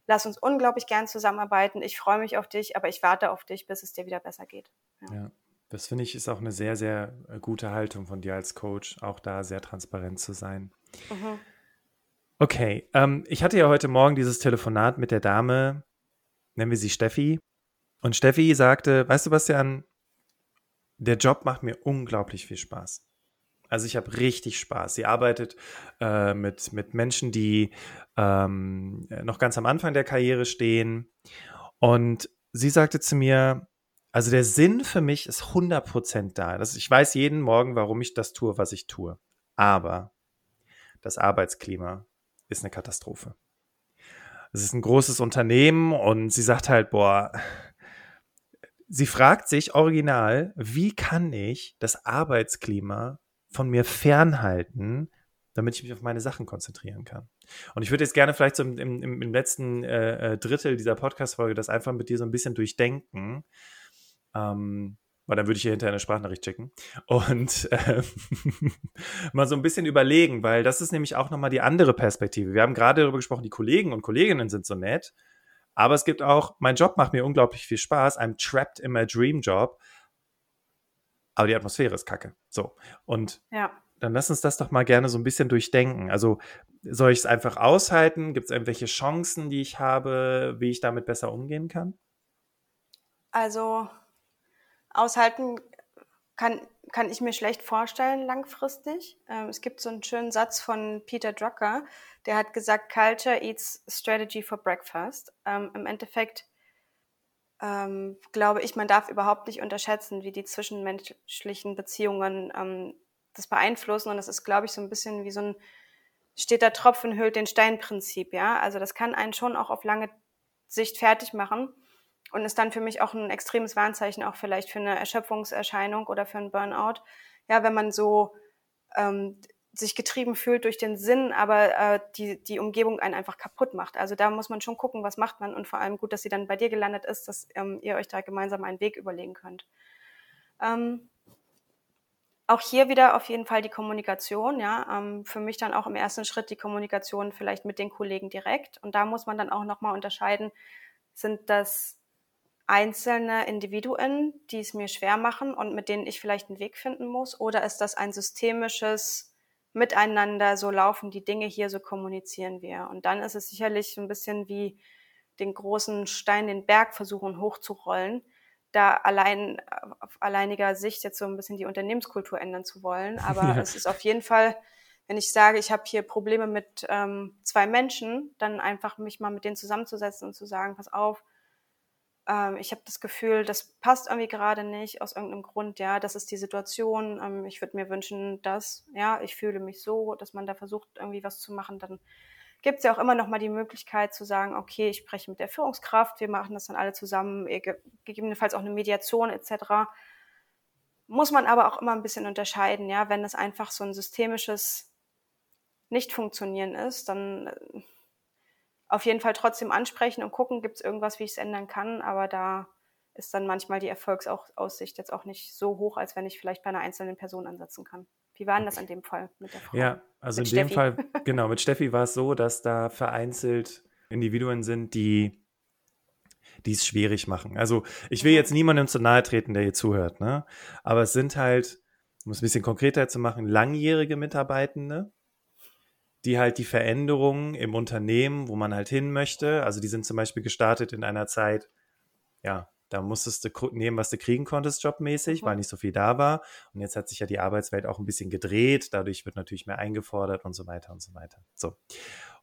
lass uns unglaublich gern zusammenarbeiten. Ich freue mich auf dich, aber ich warte auf dich, bis es dir wieder besser geht.
Ja. ja. Das finde ich ist auch eine sehr, sehr äh, gute Haltung von dir als Coach, auch da sehr transparent zu sein. Mhm. Okay, ähm, ich hatte ja heute Morgen dieses Telefonat mit der Dame, nennen wir sie Steffi. Und Steffi sagte, weißt du, Bastian, der Job macht mir unglaublich viel Spaß. Also ich habe richtig Spaß. Sie arbeitet äh, mit, mit Menschen, die ähm, noch ganz am Anfang der Karriere stehen. Und sie sagte zu mir, also der Sinn für mich ist 100% da. Das, ich weiß jeden Morgen, warum ich das tue, was ich tue. Aber das Arbeitsklima ist eine Katastrophe. Es ist ein großes Unternehmen und sie sagt halt, boah, sie fragt sich original, wie kann ich das Arbeitsklima von mir fernhalten, damit ich mich auf meine Sachen konzentrieren kann. Und ich würde jetzt gerne vielleicht so im, im, im letzten äh, äh, Drittel dieser Podcast-Folge das einfach mit dir so ein bisschen durchdenken. Ähm, weil dann würde ich hier hinterher eine Sprachnachricht schicken und äh, *laughs* mal so ein bisschen überlegen, weil das ist nämlich auch nochmal die andere Perspektive. Wir haben gerade darüber gesprochen, die Kollegen und Kolleginnen sind so nett, aber es gibt auch, mein Job macht mir unglaublich viel Spaß, I'm trapped in my dream job, aber die Atmosphäre ist kacke. So, und ja dann lass uns das doch mal gerne so ein bisschen durchdenken. Also soll ich es einfach aushalten? Gibt es irgendwelche Chancen, die ich habe, wie ich damit besser umgehen kann?
Also aushalten kann, kann ich mir schlecht vorstellen langfristig. Ähm, es gibt so einen schönen Satz von Peter Drucker, der hat gesagt, Culture eats strategy for breakfast. Ähm, Im Endeffekt ähm, glaube ich, man darf überhaupt nicht unterschätzen, wie die zwischenmenschlichen Beziehungen ähm, das beeinflussen. Und das ist, glaube ich, so ein bisschen wie so ein steter Tropfen hüllt den Stein-Prinzip, ja. Also das kann einen schon auch auf lange Sicht fertig machen und ist dann für mich auch ein extremes Warnzeichen, auch vielleicht für eine Erschöpfungserscheinung oder für einen Burnout. Ja, wenn man so ähm, sich getrieben fühlt durch den Sinn, aber äh, die, die Umgebung einen einfach kaputt macht. Also da muss man schon gucken, was macht man und vor allem gut, dass sie dann bei dir gelandet ist, dass ähm, ihr euch da gemeinsam einen Weg überlegen könnt. Ähm, auch hier wieder auf jeden Fall die Kommunikation, ja. Ähm, für mich dann auch im ersten Schritt die Kommunikation vielleicht mit den Kollegen direkt. Und da muss man dann auch nochmal unterscheiden, sind das einzelne Individuen, die es mir schwer machen und mit denen ich vielleicht einen Weg finden muss? Oder ist das ein systemisches Miteinander, so laufen die Dinge hier, so kommunizieren wir? Und dann ist es sicherlich so ein bisschen wie den großen Stein, den Berg versuchen hochzurollen da allein auf alleiniger Sicht jetzt so ein bisschen die Unternehmenskultur ändern zu wollen. *laughs* Aber es ist auf jeden Fall, wenn ich sage, ich habe hier Probleme mit ähm, zwei Menschen, dann einfach mich mal mit denen zusammenzusetzen und zu sagen, pass auf, ähm, ich habe das Gefühl, das passt irgendwie gerade nicht aus irgendeinem Grund, ja, das ist die Situation. Ähm, ich würde mir wünschen, dass, ja, ich fühle mich so, dass man da versucht, irgendwie was zu machen, dann gibt es ja auch immer noch mal die Möglichkeit zu sagen, okay, ich spreche mit der Führungskraft, wir machen das dann alle zusammen, gegebenenfalls auch eine Mediation etc. Muss man aber auch immer ein bisschen unterscheiden, ja, wenn es einfach so ein systemisches Nicht-Funktionieren ist, dann äh, auf jeden Fall trotzdem ansprechen und gucken, gibt es irgendwas, wie ich es ändern kann, aber da ist dann manchmal die Erfolgsaussicht jetzt auch nicht so hoch, als wenn ich vielleicht bei einer einzelnen Person ansetzen kann. Wie war denn das in dem Fall mit der Frau?
Ja, also mit in Steffi? dem Fall, *laughs* genau, mit Steffi war es so, dass da vereinzelt Individuen sind, die die es schwierig machen. Also ich will jetzt niemandem zu nahe treten, der hier zuhört, ne? Aber es sind halt, um es ein bisschen konkreter zu machen, langjährige Mitarbeitende, die halt die Veränderungen im Unternehmen, wo man halt hin möchte, also die sind zum Beispiel gestartet in einer Zeit, ja, da musstest du nehmen, was du kriegen konntest, jobmäßig, mhm. weil nicht so viel da war. Und jetzt hat sich ja die Arbeitswelt auch ein bisschen gedreht. Dadurch wird natürlich mehr eingefordert und so weiter und so weiter. So.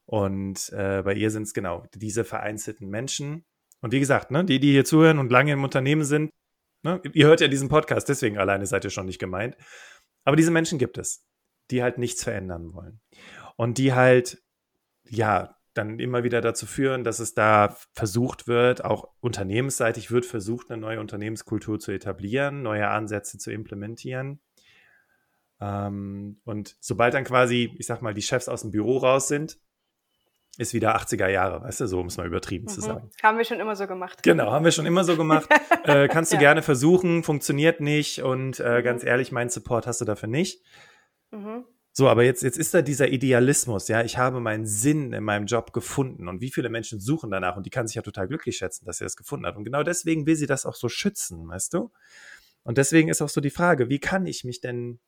Und äh, bei ihr sind es genau diese vereinzelten Menschen. Und wie gesagt, ne, die, die hier zuhören und lange im Unternehmen sind, ne, ihr hört ja diesen Podcast, deswegen alleine seid ihr schon nicht gemeint. Aber diese Menschen gibt es, die halt nichts verändern wollen. Und die halt, ja, dann immer wieder dazu führen, dass es da versucht wird, auch unternehmensseitig wird versucht, eine neue Unternehmenskultur zu etablieren, neue Ansätze zu implementieren. Ähm, und sobald dann quasi, ich sag mal, die Chefs aus dem Büro raus sind, ist wieder 80er Jahre, weißt du, so um es mal übertrieben mhm. zu sagen.
Haben wir schon immer so gemacht.
Genau, haben wir schon immer so gemacht. *laughs* äh, kannst du ja. gerne versuchen, funktioniert nicht und äh, mhm. ganz ehrlich, meinen Support hast du dafür nicht. Mhm. So, aber jetzt, jetzt ist da dieser Idealismus, ja, ich habe meinen Sinn in meinem Job gefunden und wie viele Menschen suchen danach und die kann sich ja total glücklich schätzen, dass sie das gefunden hat. Und genau deswegen will sie das auch so schützen, weißt du? Und deswegen ist auch so die Frage, wie kann ich mich denn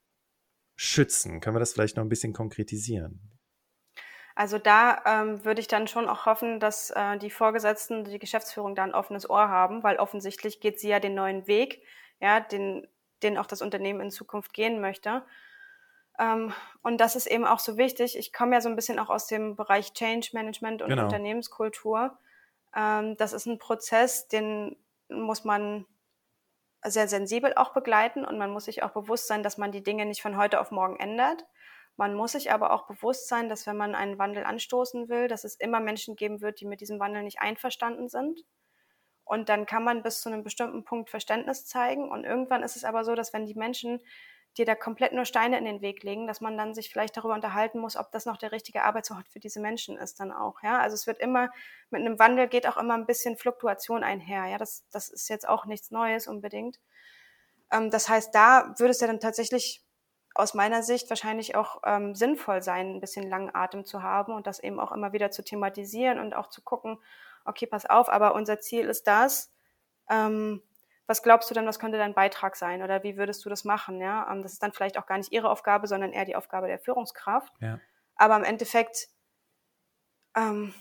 schützen? Können wir das vielleicht noch ein bisschen konkretisieren?
Also da ähm, würde ich dann schon auch hoffen, dass äh, die Vorgesetzten, die Geschäftsführung da ein offenes Ohr haben, weil offensichtlich geht sie ja den neuen Weg, ja, den, den auch das Unternehmen in Zukunft gehen möchte. Ähm, und das ist eben auch so wichtig. Ich komme ja so ein bisschen auch aus dem Bereich Change Management und genau. Unternehmenskultur. Ähm, das ist ein Prozess, den muss man sehr sensibel auch begleiten und man muss sich auch bewusst sein, dass man die Dinge nicht von heute auf morgen ändert. Man muss sich aber auch bewusst sein, dass wenn man einen Wandel anstoßen will, dass es immer Menschen geben wird, die mit diesem Wandel nicht einverstanden sind. Und dann kann man bis zu einem bestimmten Punkt Verständnis zeigen. Und irgendwann ist es aber so, dass wenn die Menschen dir da komplett nur Steine in den Weg legen, dass man dann sich vielleicht darüber unterhalten muss, ob das noch der richtige Arbeitsort für diese Menschen ist dann auch. Ja, also es wird immer mit einem Wandel geht auch immer ein bisschen Fluktuation einher. Ja, das das ist jetzt auch nichts Neues unbedingt. Ähm, das heißt, da würde es ja dann tatsächlich aus meiner Sicht wahrscheinlich auch ähm, sinnvoll sein, ein bisschen langen Atem zu haben und das eben auch immer wieder zu thematisieren und auch zu gucken, okay, pass auf, aber unser Ziel ist das. Ähm, was glaubst du denn, was könnte dein Beitrag sein oder wie würdest du das machen? Ja, ähm, das ist dann vielleicht auch gar nicht ihre Aufgabe, sondern eher die Aufgabe der Führungskraft. Ja. Aber im Endeffekt ähm,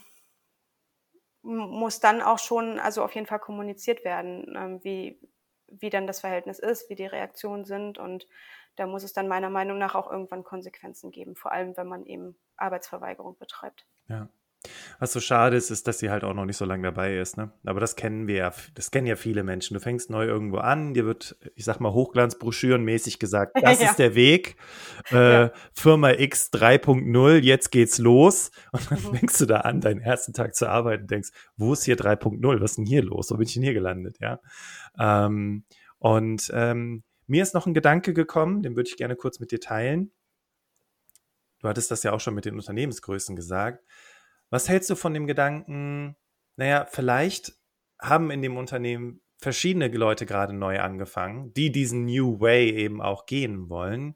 muss dann auch schon, also auf jeden Fall kommuniziert werden, ähm, wie, wie dann das Verhältnis ist, wie die Reaktionen sind und da muss es dann meiner Meinung nach auch irgendwann Konsequenzen geben, vor allem wenn man eben Arbeitsverweigerung betreibt.
Ja. Was so schade ist, ist, dass sie halt auch noch nicht so lange dabei ist. Ne? Aber das kennen wir ja, das kennen ja viele Menschen. Du fängst neu irgendwo an, dir wird, ich sag mal, Hochglanzbroschürenmäßig gesagt, *laughs* das ja. ist der Weg. Äh, ja. Firma X 3.0, jetzt geht's los. Und dann mhm. fängst du da an, deinen ersten Tag zu arbeiten und denkst, wo ist hier 3.0? Was ist denn hier los? Wo bin ich denn hier gelandet? Ja. Ähm, und ähm, mir ist noch ein Gedanke gekommen, den würde ich gerne kurz mit dir teilen. Du hattest das ja auch schon mit den Unternehmensgrößen gesagt. Was hältst du von dem Gedanken, naja, vielleicht haben in dem Unternehmen verschiedene Leute gerade neu angefangen, die diesen New Way eben auch gehen wollen.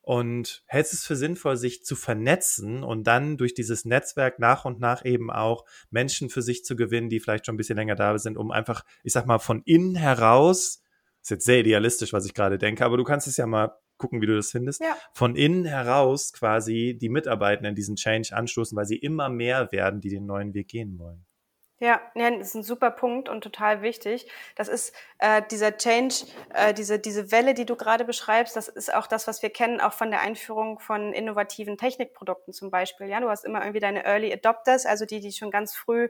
Und hältst du es für sinnvoll, sich zu vernetzen und dann durch dieses Netzwerk nach und nach eben auch Menschen für sich zu gewinnen, die vielleicht schon ein bisschen länger da sind, um einfach, ich sag mal, von innen heraus, ist jetzt sehr idealistisch, was ich gerade denke, aber du kannst es ja mal gucken, wie du das findest, ja. von innen heraus quasi die Mitarbeitenden diesen Change anstoßen, weil sie immer mehr werden, die den neuen Weg gehen wollen.
Ja, ja, das ist ein super Punkt und total wichtig. Das ist äh, dieser Change, äh, diese, diese Welle, die du gerade beschreibst, das ist auch das, was wir kennen, auch von der Einführung von innovativen Technikprodukten zum Beispiel. Ja, du hast immer irgendwie deine Early Adopters, also die, die schon ganz früh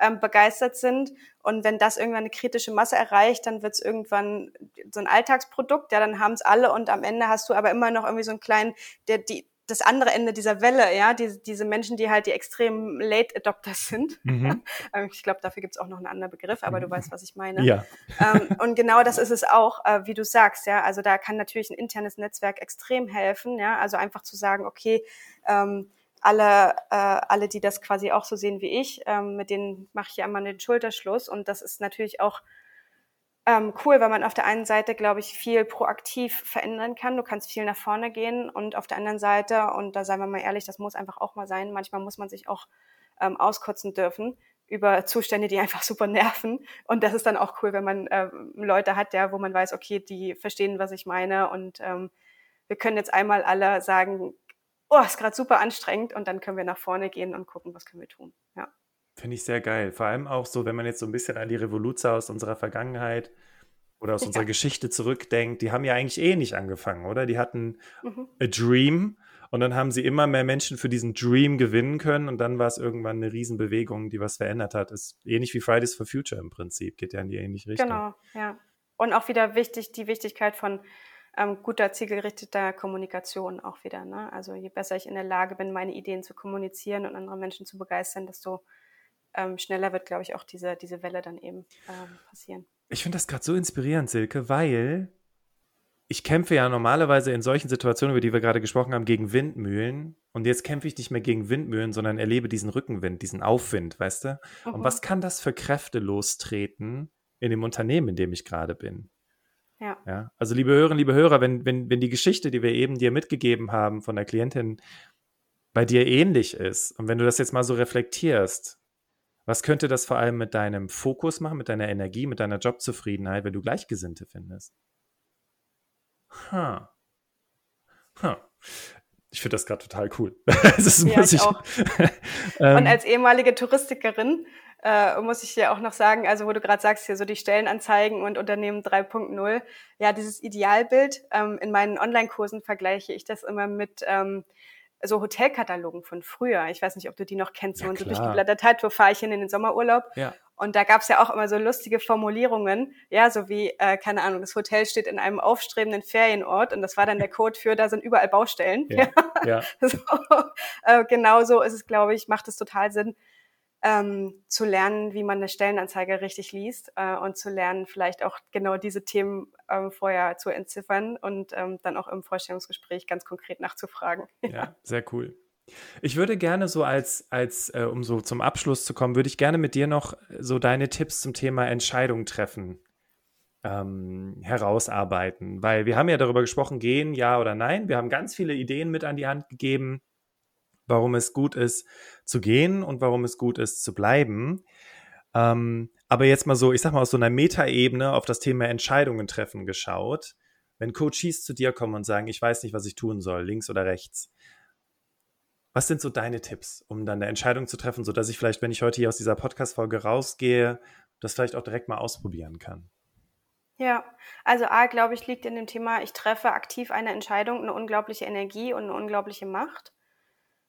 ähm, begeistert sind. Und wenn das irgendwann eine kritische Masse erreicht, dann wird es irgendwann so ein Alltagsprodukt. Ja, dann haben es alle und am Ende hast du aber immer noch irgendwie so einen kleinen, der die das andere Ende dieser Welle, ja, diese, diese Menschen, die halt die extrem Late Adopters sind. Mhm. *laughs* Ähm, ich glaube, dafür gibt es auch noch einen anderen Begriff, aber du weißt, was ich meine. Ja. Ähm, und genau das ist es auch, äh, wie du sagst, ja. Also da kann natürlich ein internes Netzwerk extrem helfen, ja. Also einfach zu sagen, okay, ähm, alle, äh, alle, die das quasi auch so sehen wie ich, ähm, mit denen mache ich ja immer den Schulterschluss. Und das ist natürlich auch ähm, cool, weil man auf der einen Seite, glaube ich, viel proaktiv verändern kann. Du kannst viel nach vorne gehen und auf der anderen Seite, und da seien wir mal ehrlich, das muss einfach auch mal sein, manchmal muss man sich auch ähm, auskotzen dürfen über Zustände, die einfach *laughs* super nerven. Und das ist dann auch cool, wenn man äh, Leute hat, ja, wo man weiß, okay, die verstehen, was ich meine. Und ähm, wir können jetzt einmal alle sagen, oh, ist gerade super anstrengend und dann können wir nach vorne gehen und gucken, was können wir tun. Ja.
Finde ich sehr geil. Vor allem auch so, wenn man jetzt so ein bisschen an die Revolution aus unserer Vergangenheit oder aus *laughs* ja. unserer Geschichte zurückdenkt, die haben ja eigentlich eh nicht angefangen, oder? Die hatten mhm. a dream und dann haben sie immer mehr Menschen für diesen Dream gewinnen können und dann war es irgendwann eine Riesenbewegung, die was verändert hat. Ist ähnlich wie Fridays for Future im Prinzip, geht ja in die ähnliche Richtung.
Genau, ja. Und auch wieder wichtig, die Wichtigkeit von ähm, guter, zielgerichteter Kommunikation auch wieder. Ne? Also je besser ich in der Lage bin, meine Ideen zu kommunizieren und andere Menschen zu begeistern, desto ähm, schneller wird, glaube ich, auch diese, diese Welle dann eben ähm, passieren.
Ich finde das gerade so inspirierend, Silke, weil ich kämpfe ja normalerweise in solchen Situationen, über die wir gerade gesprochen haben, gegen Windmühlen. Und jetzt kämpfe ich nicht mehr gegen Windmühlen, sondern erlebe diesen Rückenwind, diesen Aufwind, weißt du? Mhm. Und was kann das für Kräfte lostreten in dem Unternehmen, in dem ich gerade bin? Ja. ja. Also liebe Hörerinnen, liebe Hörer, wenn, wenn, wenn die Geschichte, die wir eben dir mitgegeben haben von der Klientin, bei dir ähnlich ist und wenn du das jetzt mal so reflektierst, was könnte das vor allem mit deinem Fokus machen, mit deiner Energie, mit deiner Jobzufriedenheit, wenn du Gleichgesinnte findest? Huh. Huh. Ich finde das gerade total cool. *laughs*
das ja, ich, ich auch. *laughs* ähm, Und als ehemalige Touristikerin äh, muss ich dir auch noch sagen, also wo du gerade sagst, hier so die Stellenanzeigen und Unternehmen 3.0, ja, dieses Idealbild, ähm, in meinen Online-Kursen vergleiche ich das immer mit ähm, so Hotelkatalogen von früher. Ich weiß nicht, ob du die noch kennst, ja, so ein durchgeblättert hat, wo fahre ich hin in den Sommerurlaub. Ja. Und da gab's ja auch immer so lustige Formulierungen, ja, so wie, äh, keine Ahnung, das Hotel steht in einem aufstrebenden Ferienort und das war dann der *laughs* Code für, da sind überall Baustellen. Ja, *laughs* ja. so, äh, genau so ist es, glaube ich, macht es total Sinn, ähm, zu lernen, wie man eine Stellenanzeige richtig liest äh, und zu lernen, vielleicht auch genau diese Themen ähm, vorher zu entziffern und ähm, dann auch im Vorstellungsgespräch ganz konkret nachzufragen. *laughs*
Ja, sehr cool. Ich würde gerne so als, als äh, um so zum Abschluss zu kommen, würde ich gerne mit dir noch so deine Tipps zum Thema Entscheidung treffen ähm, herausarbeiten, weil wir haben ja darüber gesprochen, gehen, ja oder nein. Wir haben ganz viele Ideen mit an die Hand gegeben warum es gut ist zu gehen und warum es gut ist zu bleiben. Ähm, aber jetzt mal so, ich sag mal aus so einer Metaebene auf das Thema Entscheidungen treffen geschaut. Wenn Coaches zu dir kommen und sagen, ich weiß nicht, was ich tun soll, links oder rechts. Was sind so deine Tipps, um dann eine Entscheidung zu treffen, sodass ich vielleicht, wenn ich heute hier aus dieser Podcast-Folge rausgehe, das vielleicht auch direkt mal ausprobieren kann?
Ja, also A, glaube ich, liegt in dem Thema, ich treffe aktiv eine Entscheidung, eine unglaubliche Energie und eine unglaubliche Macht.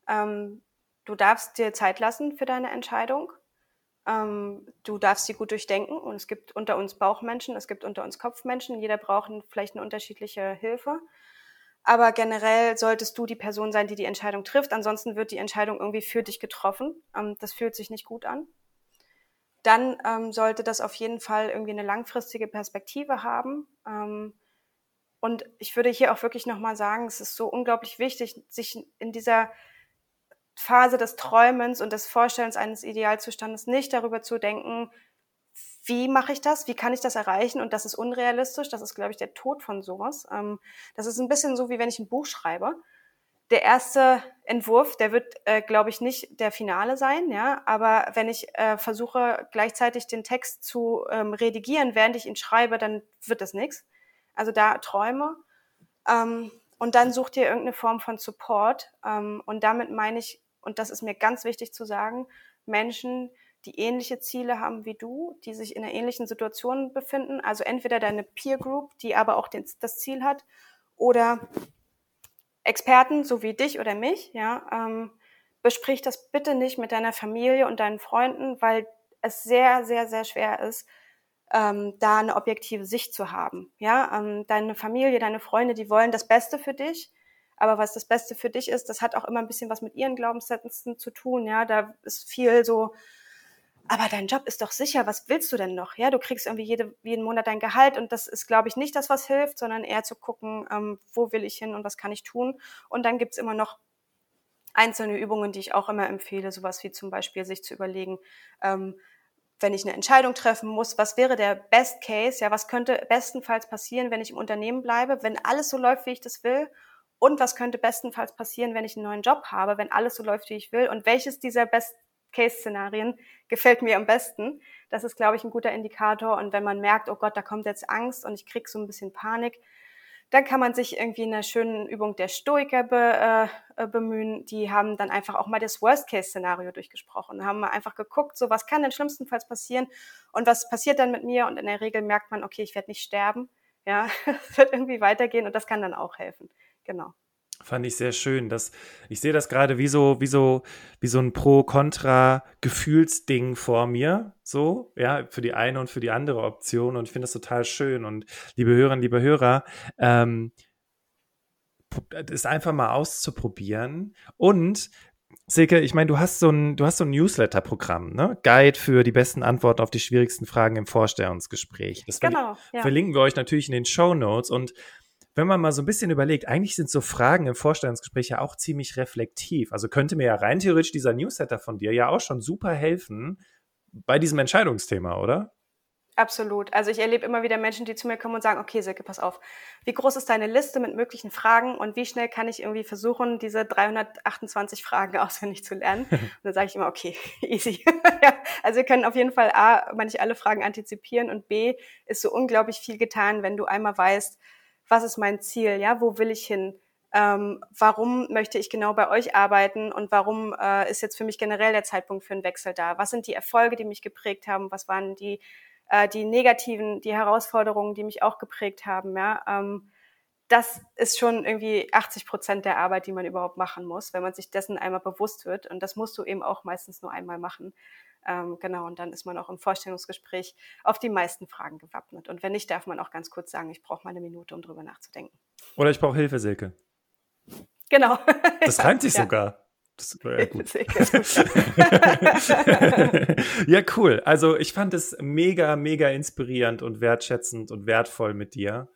Ähm, du darfst dir Zeit lassen für deine Entscheidung. Ähm, du darfst sie gut durchdenken. Und es gibt unter uns Bauchmenschen, es gibt unter uns Kopfmenschen. Jeder braucht vielleicht eine unterschiedliche Hilfe. Aber generell solltest du die Person sein, die die Entscheidung trifft. Ansonsten wird die Entscheidung irgendwie für dich getroffen. Ähm, das fühlt sich nicht gut an. Dann ähm, sollte das auf jeden Fall irgendwie eine langfristige Perspektive haben. Ähm, und ich würde hier auch wirklich nochmal sagen, es ist so unglaublich wichtig, sich in dieser Phase des Träumens und des Vorstellens eines Idealzustandes nicht darüber zu denken, wie mache ich das, wie kann ich das erreichen und das ist unrealistisch, das ist, glaube ich, der Tod von sowas. Ähm, das ist ein bisschen so, wie wenn ich ein Buch schreibe. Der erste Entwurf, der wird, äh, glaube ich, nicht der Finale sein, ja, aber wenn ich äh, versuche, gleichzeitig den Text zu ähm, redigieren, während ich ihn schreibe, dann wird das nichts. Also da Träume. Ähm, und dann such dir irgendeine Form von Support. Und damit meine ich und das ist mir ganz wichtig zu sagen, Menschen, die ähnliche Ziele haben wie du, die sich in einer ähnlichen Situation befinden, also entweder deine Peer Group, die aber auch den, das Ziel hat, oder Experten, so wie dich oder mich, ja, ähm, besprich das bitte nicht mit deiner Familie und deinen Freunden, weil es sehr, sehr, sehr schwer ist, ähm, da eine objektive Sicht zu haben. Ja, ähm, deine Familie, deine Freunde, die wollen das Beste für dich aber was das Beste für dich ist, das hat auch immer ein bisschen was mit ihren Glaubenssätzen zu tun. Ja, da ist viel so, aber dein Job ist doch sicher, was willst du denn noch? Ja, du kriegst irgendwie jede, jeden Monat dein Gehalt und das ist, glaube ich, nicht das, was hilft, sondern eher zu gucken, ähm, wo will ich hin und was kann ich tun. Und dann gibt's immer noch einzelne Übungen, die ich auch immer empfehle, sowas wie zum Beispiel sich zu überlegen, ähm, wenn ich eine Entscheidung treffen muss, was wäre der Best Case? Ja, was könnte bestenfalls passieren, wenn ich im Unternehmen bleibe, wenn alles so läuft, wie ich das will? Und was könnte bestenfalls passieren, wenn ich einen neuen Job habe, wenn alles so läuft, wie ich will? Und welches dieser Best-Case-Szenarien gefällt mir am besten? Das ist, glaube ich, ein guter Indikator. Und wenn man merkt, oh Gott, da kommt jetzt Angst und ich krieg so ein bisschen Panik, dann kann man sich irgendwie in einer schönen Übung der Stoiker be, äh, bemühen. Die haben dann einfach auch mal das Worst-Case-Szenario durchgesprochen, haben einfach geguckt, so was kann denn schlimmstenfalls passieren und was passiert dann mit mir? Und in der Regel merkt man, okay, ich werde nicht sterben. Ja, *laughs* es wird irgendwie weitergehen und das kann dann auch helfen. Genau.
Fand ich sehr schön. Dass, ich sehe das gerade wie so, wie so, wie so ein Pro-Kontra-Gefühlsding vor mir. So, ja, für die eine und für die andere Option. Und ich finde das total schön. Und liebe Hörerinnen, liebe Hörer, ähm, ist einfach mal auszuprobieren. Und Silke, ich meine, du hast so ein, du hast so ein Newsletter-Programm, ne? Guide für die besten Antworten auf die schwierigsten Fragen im Vorstellungsgespräch. Das genau, ja. verlinken wir euch natürlich in den Show Notes. Und wenn man mal so ein bisschen überlegt, eigentlich sind so Fragen im Vorstellungsgespräch ja auch ziemlich reflektiv. Also könnte mir ja rein theoretisch dieser Newsletter von dir ja auch schon super helfen bei diesem Entscheidungsthema, oder?
Absolut. Also ich erlebe immer wieder Menschen, die zu mir kommen und sagen, okay, Silke, pass auf, wie groß ist deine Liste mit möglichen Fragen und wie schnell kann ich irgendwie versuchen, diese 328 Fragen *laughs* auswendig zu lernen? *laughs* Und dann sage ich immer, okay, *laughs* easy. ja, also wir können auf jeden Fall A, manche alle Fragen antizipieren und B, ist so unglaublich viel getan, wenn du einmal weißt, was ist mein Ziel, ja, wo will ich hin, ähm, warum möchte ich genau bei euch arbeiten und warum äh, ist jetzt für mich generell der Zeitpunkt für einen Wechsel da? Was sind die Erfolge, die mich geprägt haben? Was waren die, äh, die negativen, die Herausforderungen, die mich auch geprägt haben? Ja? Ähm, das ist schon irgendwie 80 Prozent der Arbeit, die man überhaupt machen muss, wenn man sich dessen einmal bewusst wird. Und das musst du eben auch meistens nur einmal machen. Ähm, genau, und dann ist man auch im Vorstellungsgespräch auf die meisten Fragen gewappnet. Und wenn nicht, darf man auch ganz kurz sagen, ich brauche mal eine Minute, um drüber nachzudenken.
Oder ich brauche Hilfe, Silke.
Genau. *laughs*
Das reimt sich ja. sogar. Das, ja, gut. *laughs* *laughs* ja, cool. Also ich fand es mega, mega inspirierend und wertschätzend und wertvoll mit dir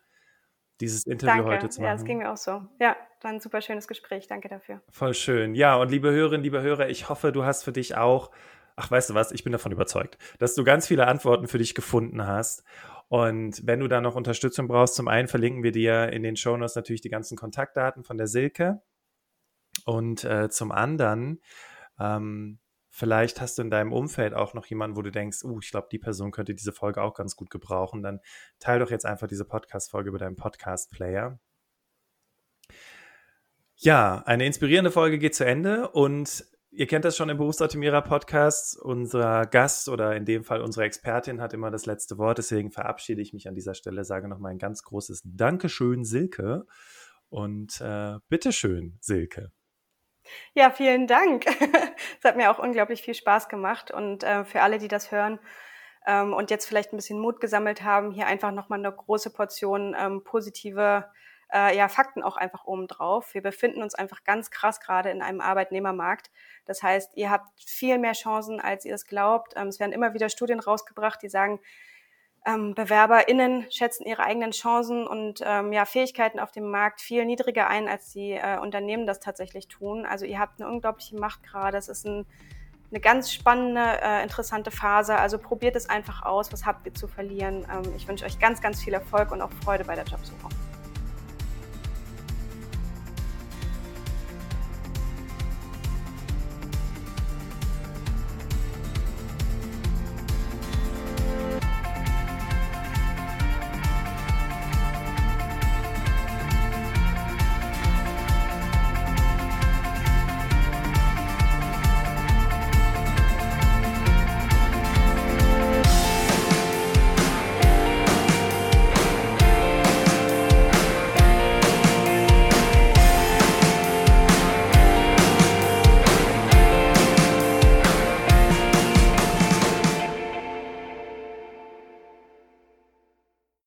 dieses Interview
Danke.
heute zu machen.
Ja, es ging mir auch so. Ja, war ein super schönes Gespräch. Danke dafür.
Voll schön. Ja, und liebe Hörerinnen, liebe Hörer, ich hoffe, du hast für dich auch, ach, weißt du was, ich bin davon überzeugt, dass du ganz viele Antworten für dich gefunden hast. Und wenn du da noch Unterstützung brauchst, zum einen verlinken wir dir in den Shownotes natürlich die ganzen Kontaktdaten von der Silke. Und äh, zum anderen ähm, Vielleicht hast du in deinem Umfeld auch noch jemanden, wo du denkst, uh, ich glaube, die Person könnte diese Folge auch ganz gut gebrauchen. Dann teile doch jetzt einfach diese Podcast-Folge über deinen Podcast-Player. Ja, eine inspirierende Folge geht zu Ende und ihr kennt das schon im Berufsoptimierer Podcast. Unser Gast oder in dem Fall unsere Expertin hat immer das letzte Wort. Deswegen verabschiede ich mich an dieser Stelle, sage nochmal ein ganz großes Dankeschön, Silke. Und äh, bitteschön, Silke.
Ja, vielen Dank. *laughs* Es hat mir auch unglaublich viel Spaß gemacht und äh, für alle, die das hören ähm, und jetzt vielleicht ein bisschen Mut gesammelt haben, hier einfach nochmal eine große Portion ähm, positive äh, ja, Fakten auch einfach oben drauf. Wir befinden uns einfach ganz krass gerade in einem Arbeitnehmermarkt. Das heißt, ihr habt viel mehr Chancen, als ihr es glaubt. Ähm, es werden immer wieder Studien rausgebracht, die sagen, ähm, BewerberInnen schätzen ihre eigenen Chancen und ähm, ja, Fähigkeiten auf dem Markt viel niedriger ein, als die äh, Unternehmen das tatsächlich tun. Also ihr habt eine unglaubliche Macht gerade. Es ist ein, eine ganz spannende, äh, interessante Phase. Also probiert es einfach aus. Was habt ihr zu verlieren? Ähm, ich wünsche euch ganz, ganz viel Erfolg und auch Freude bei der Jobsuche.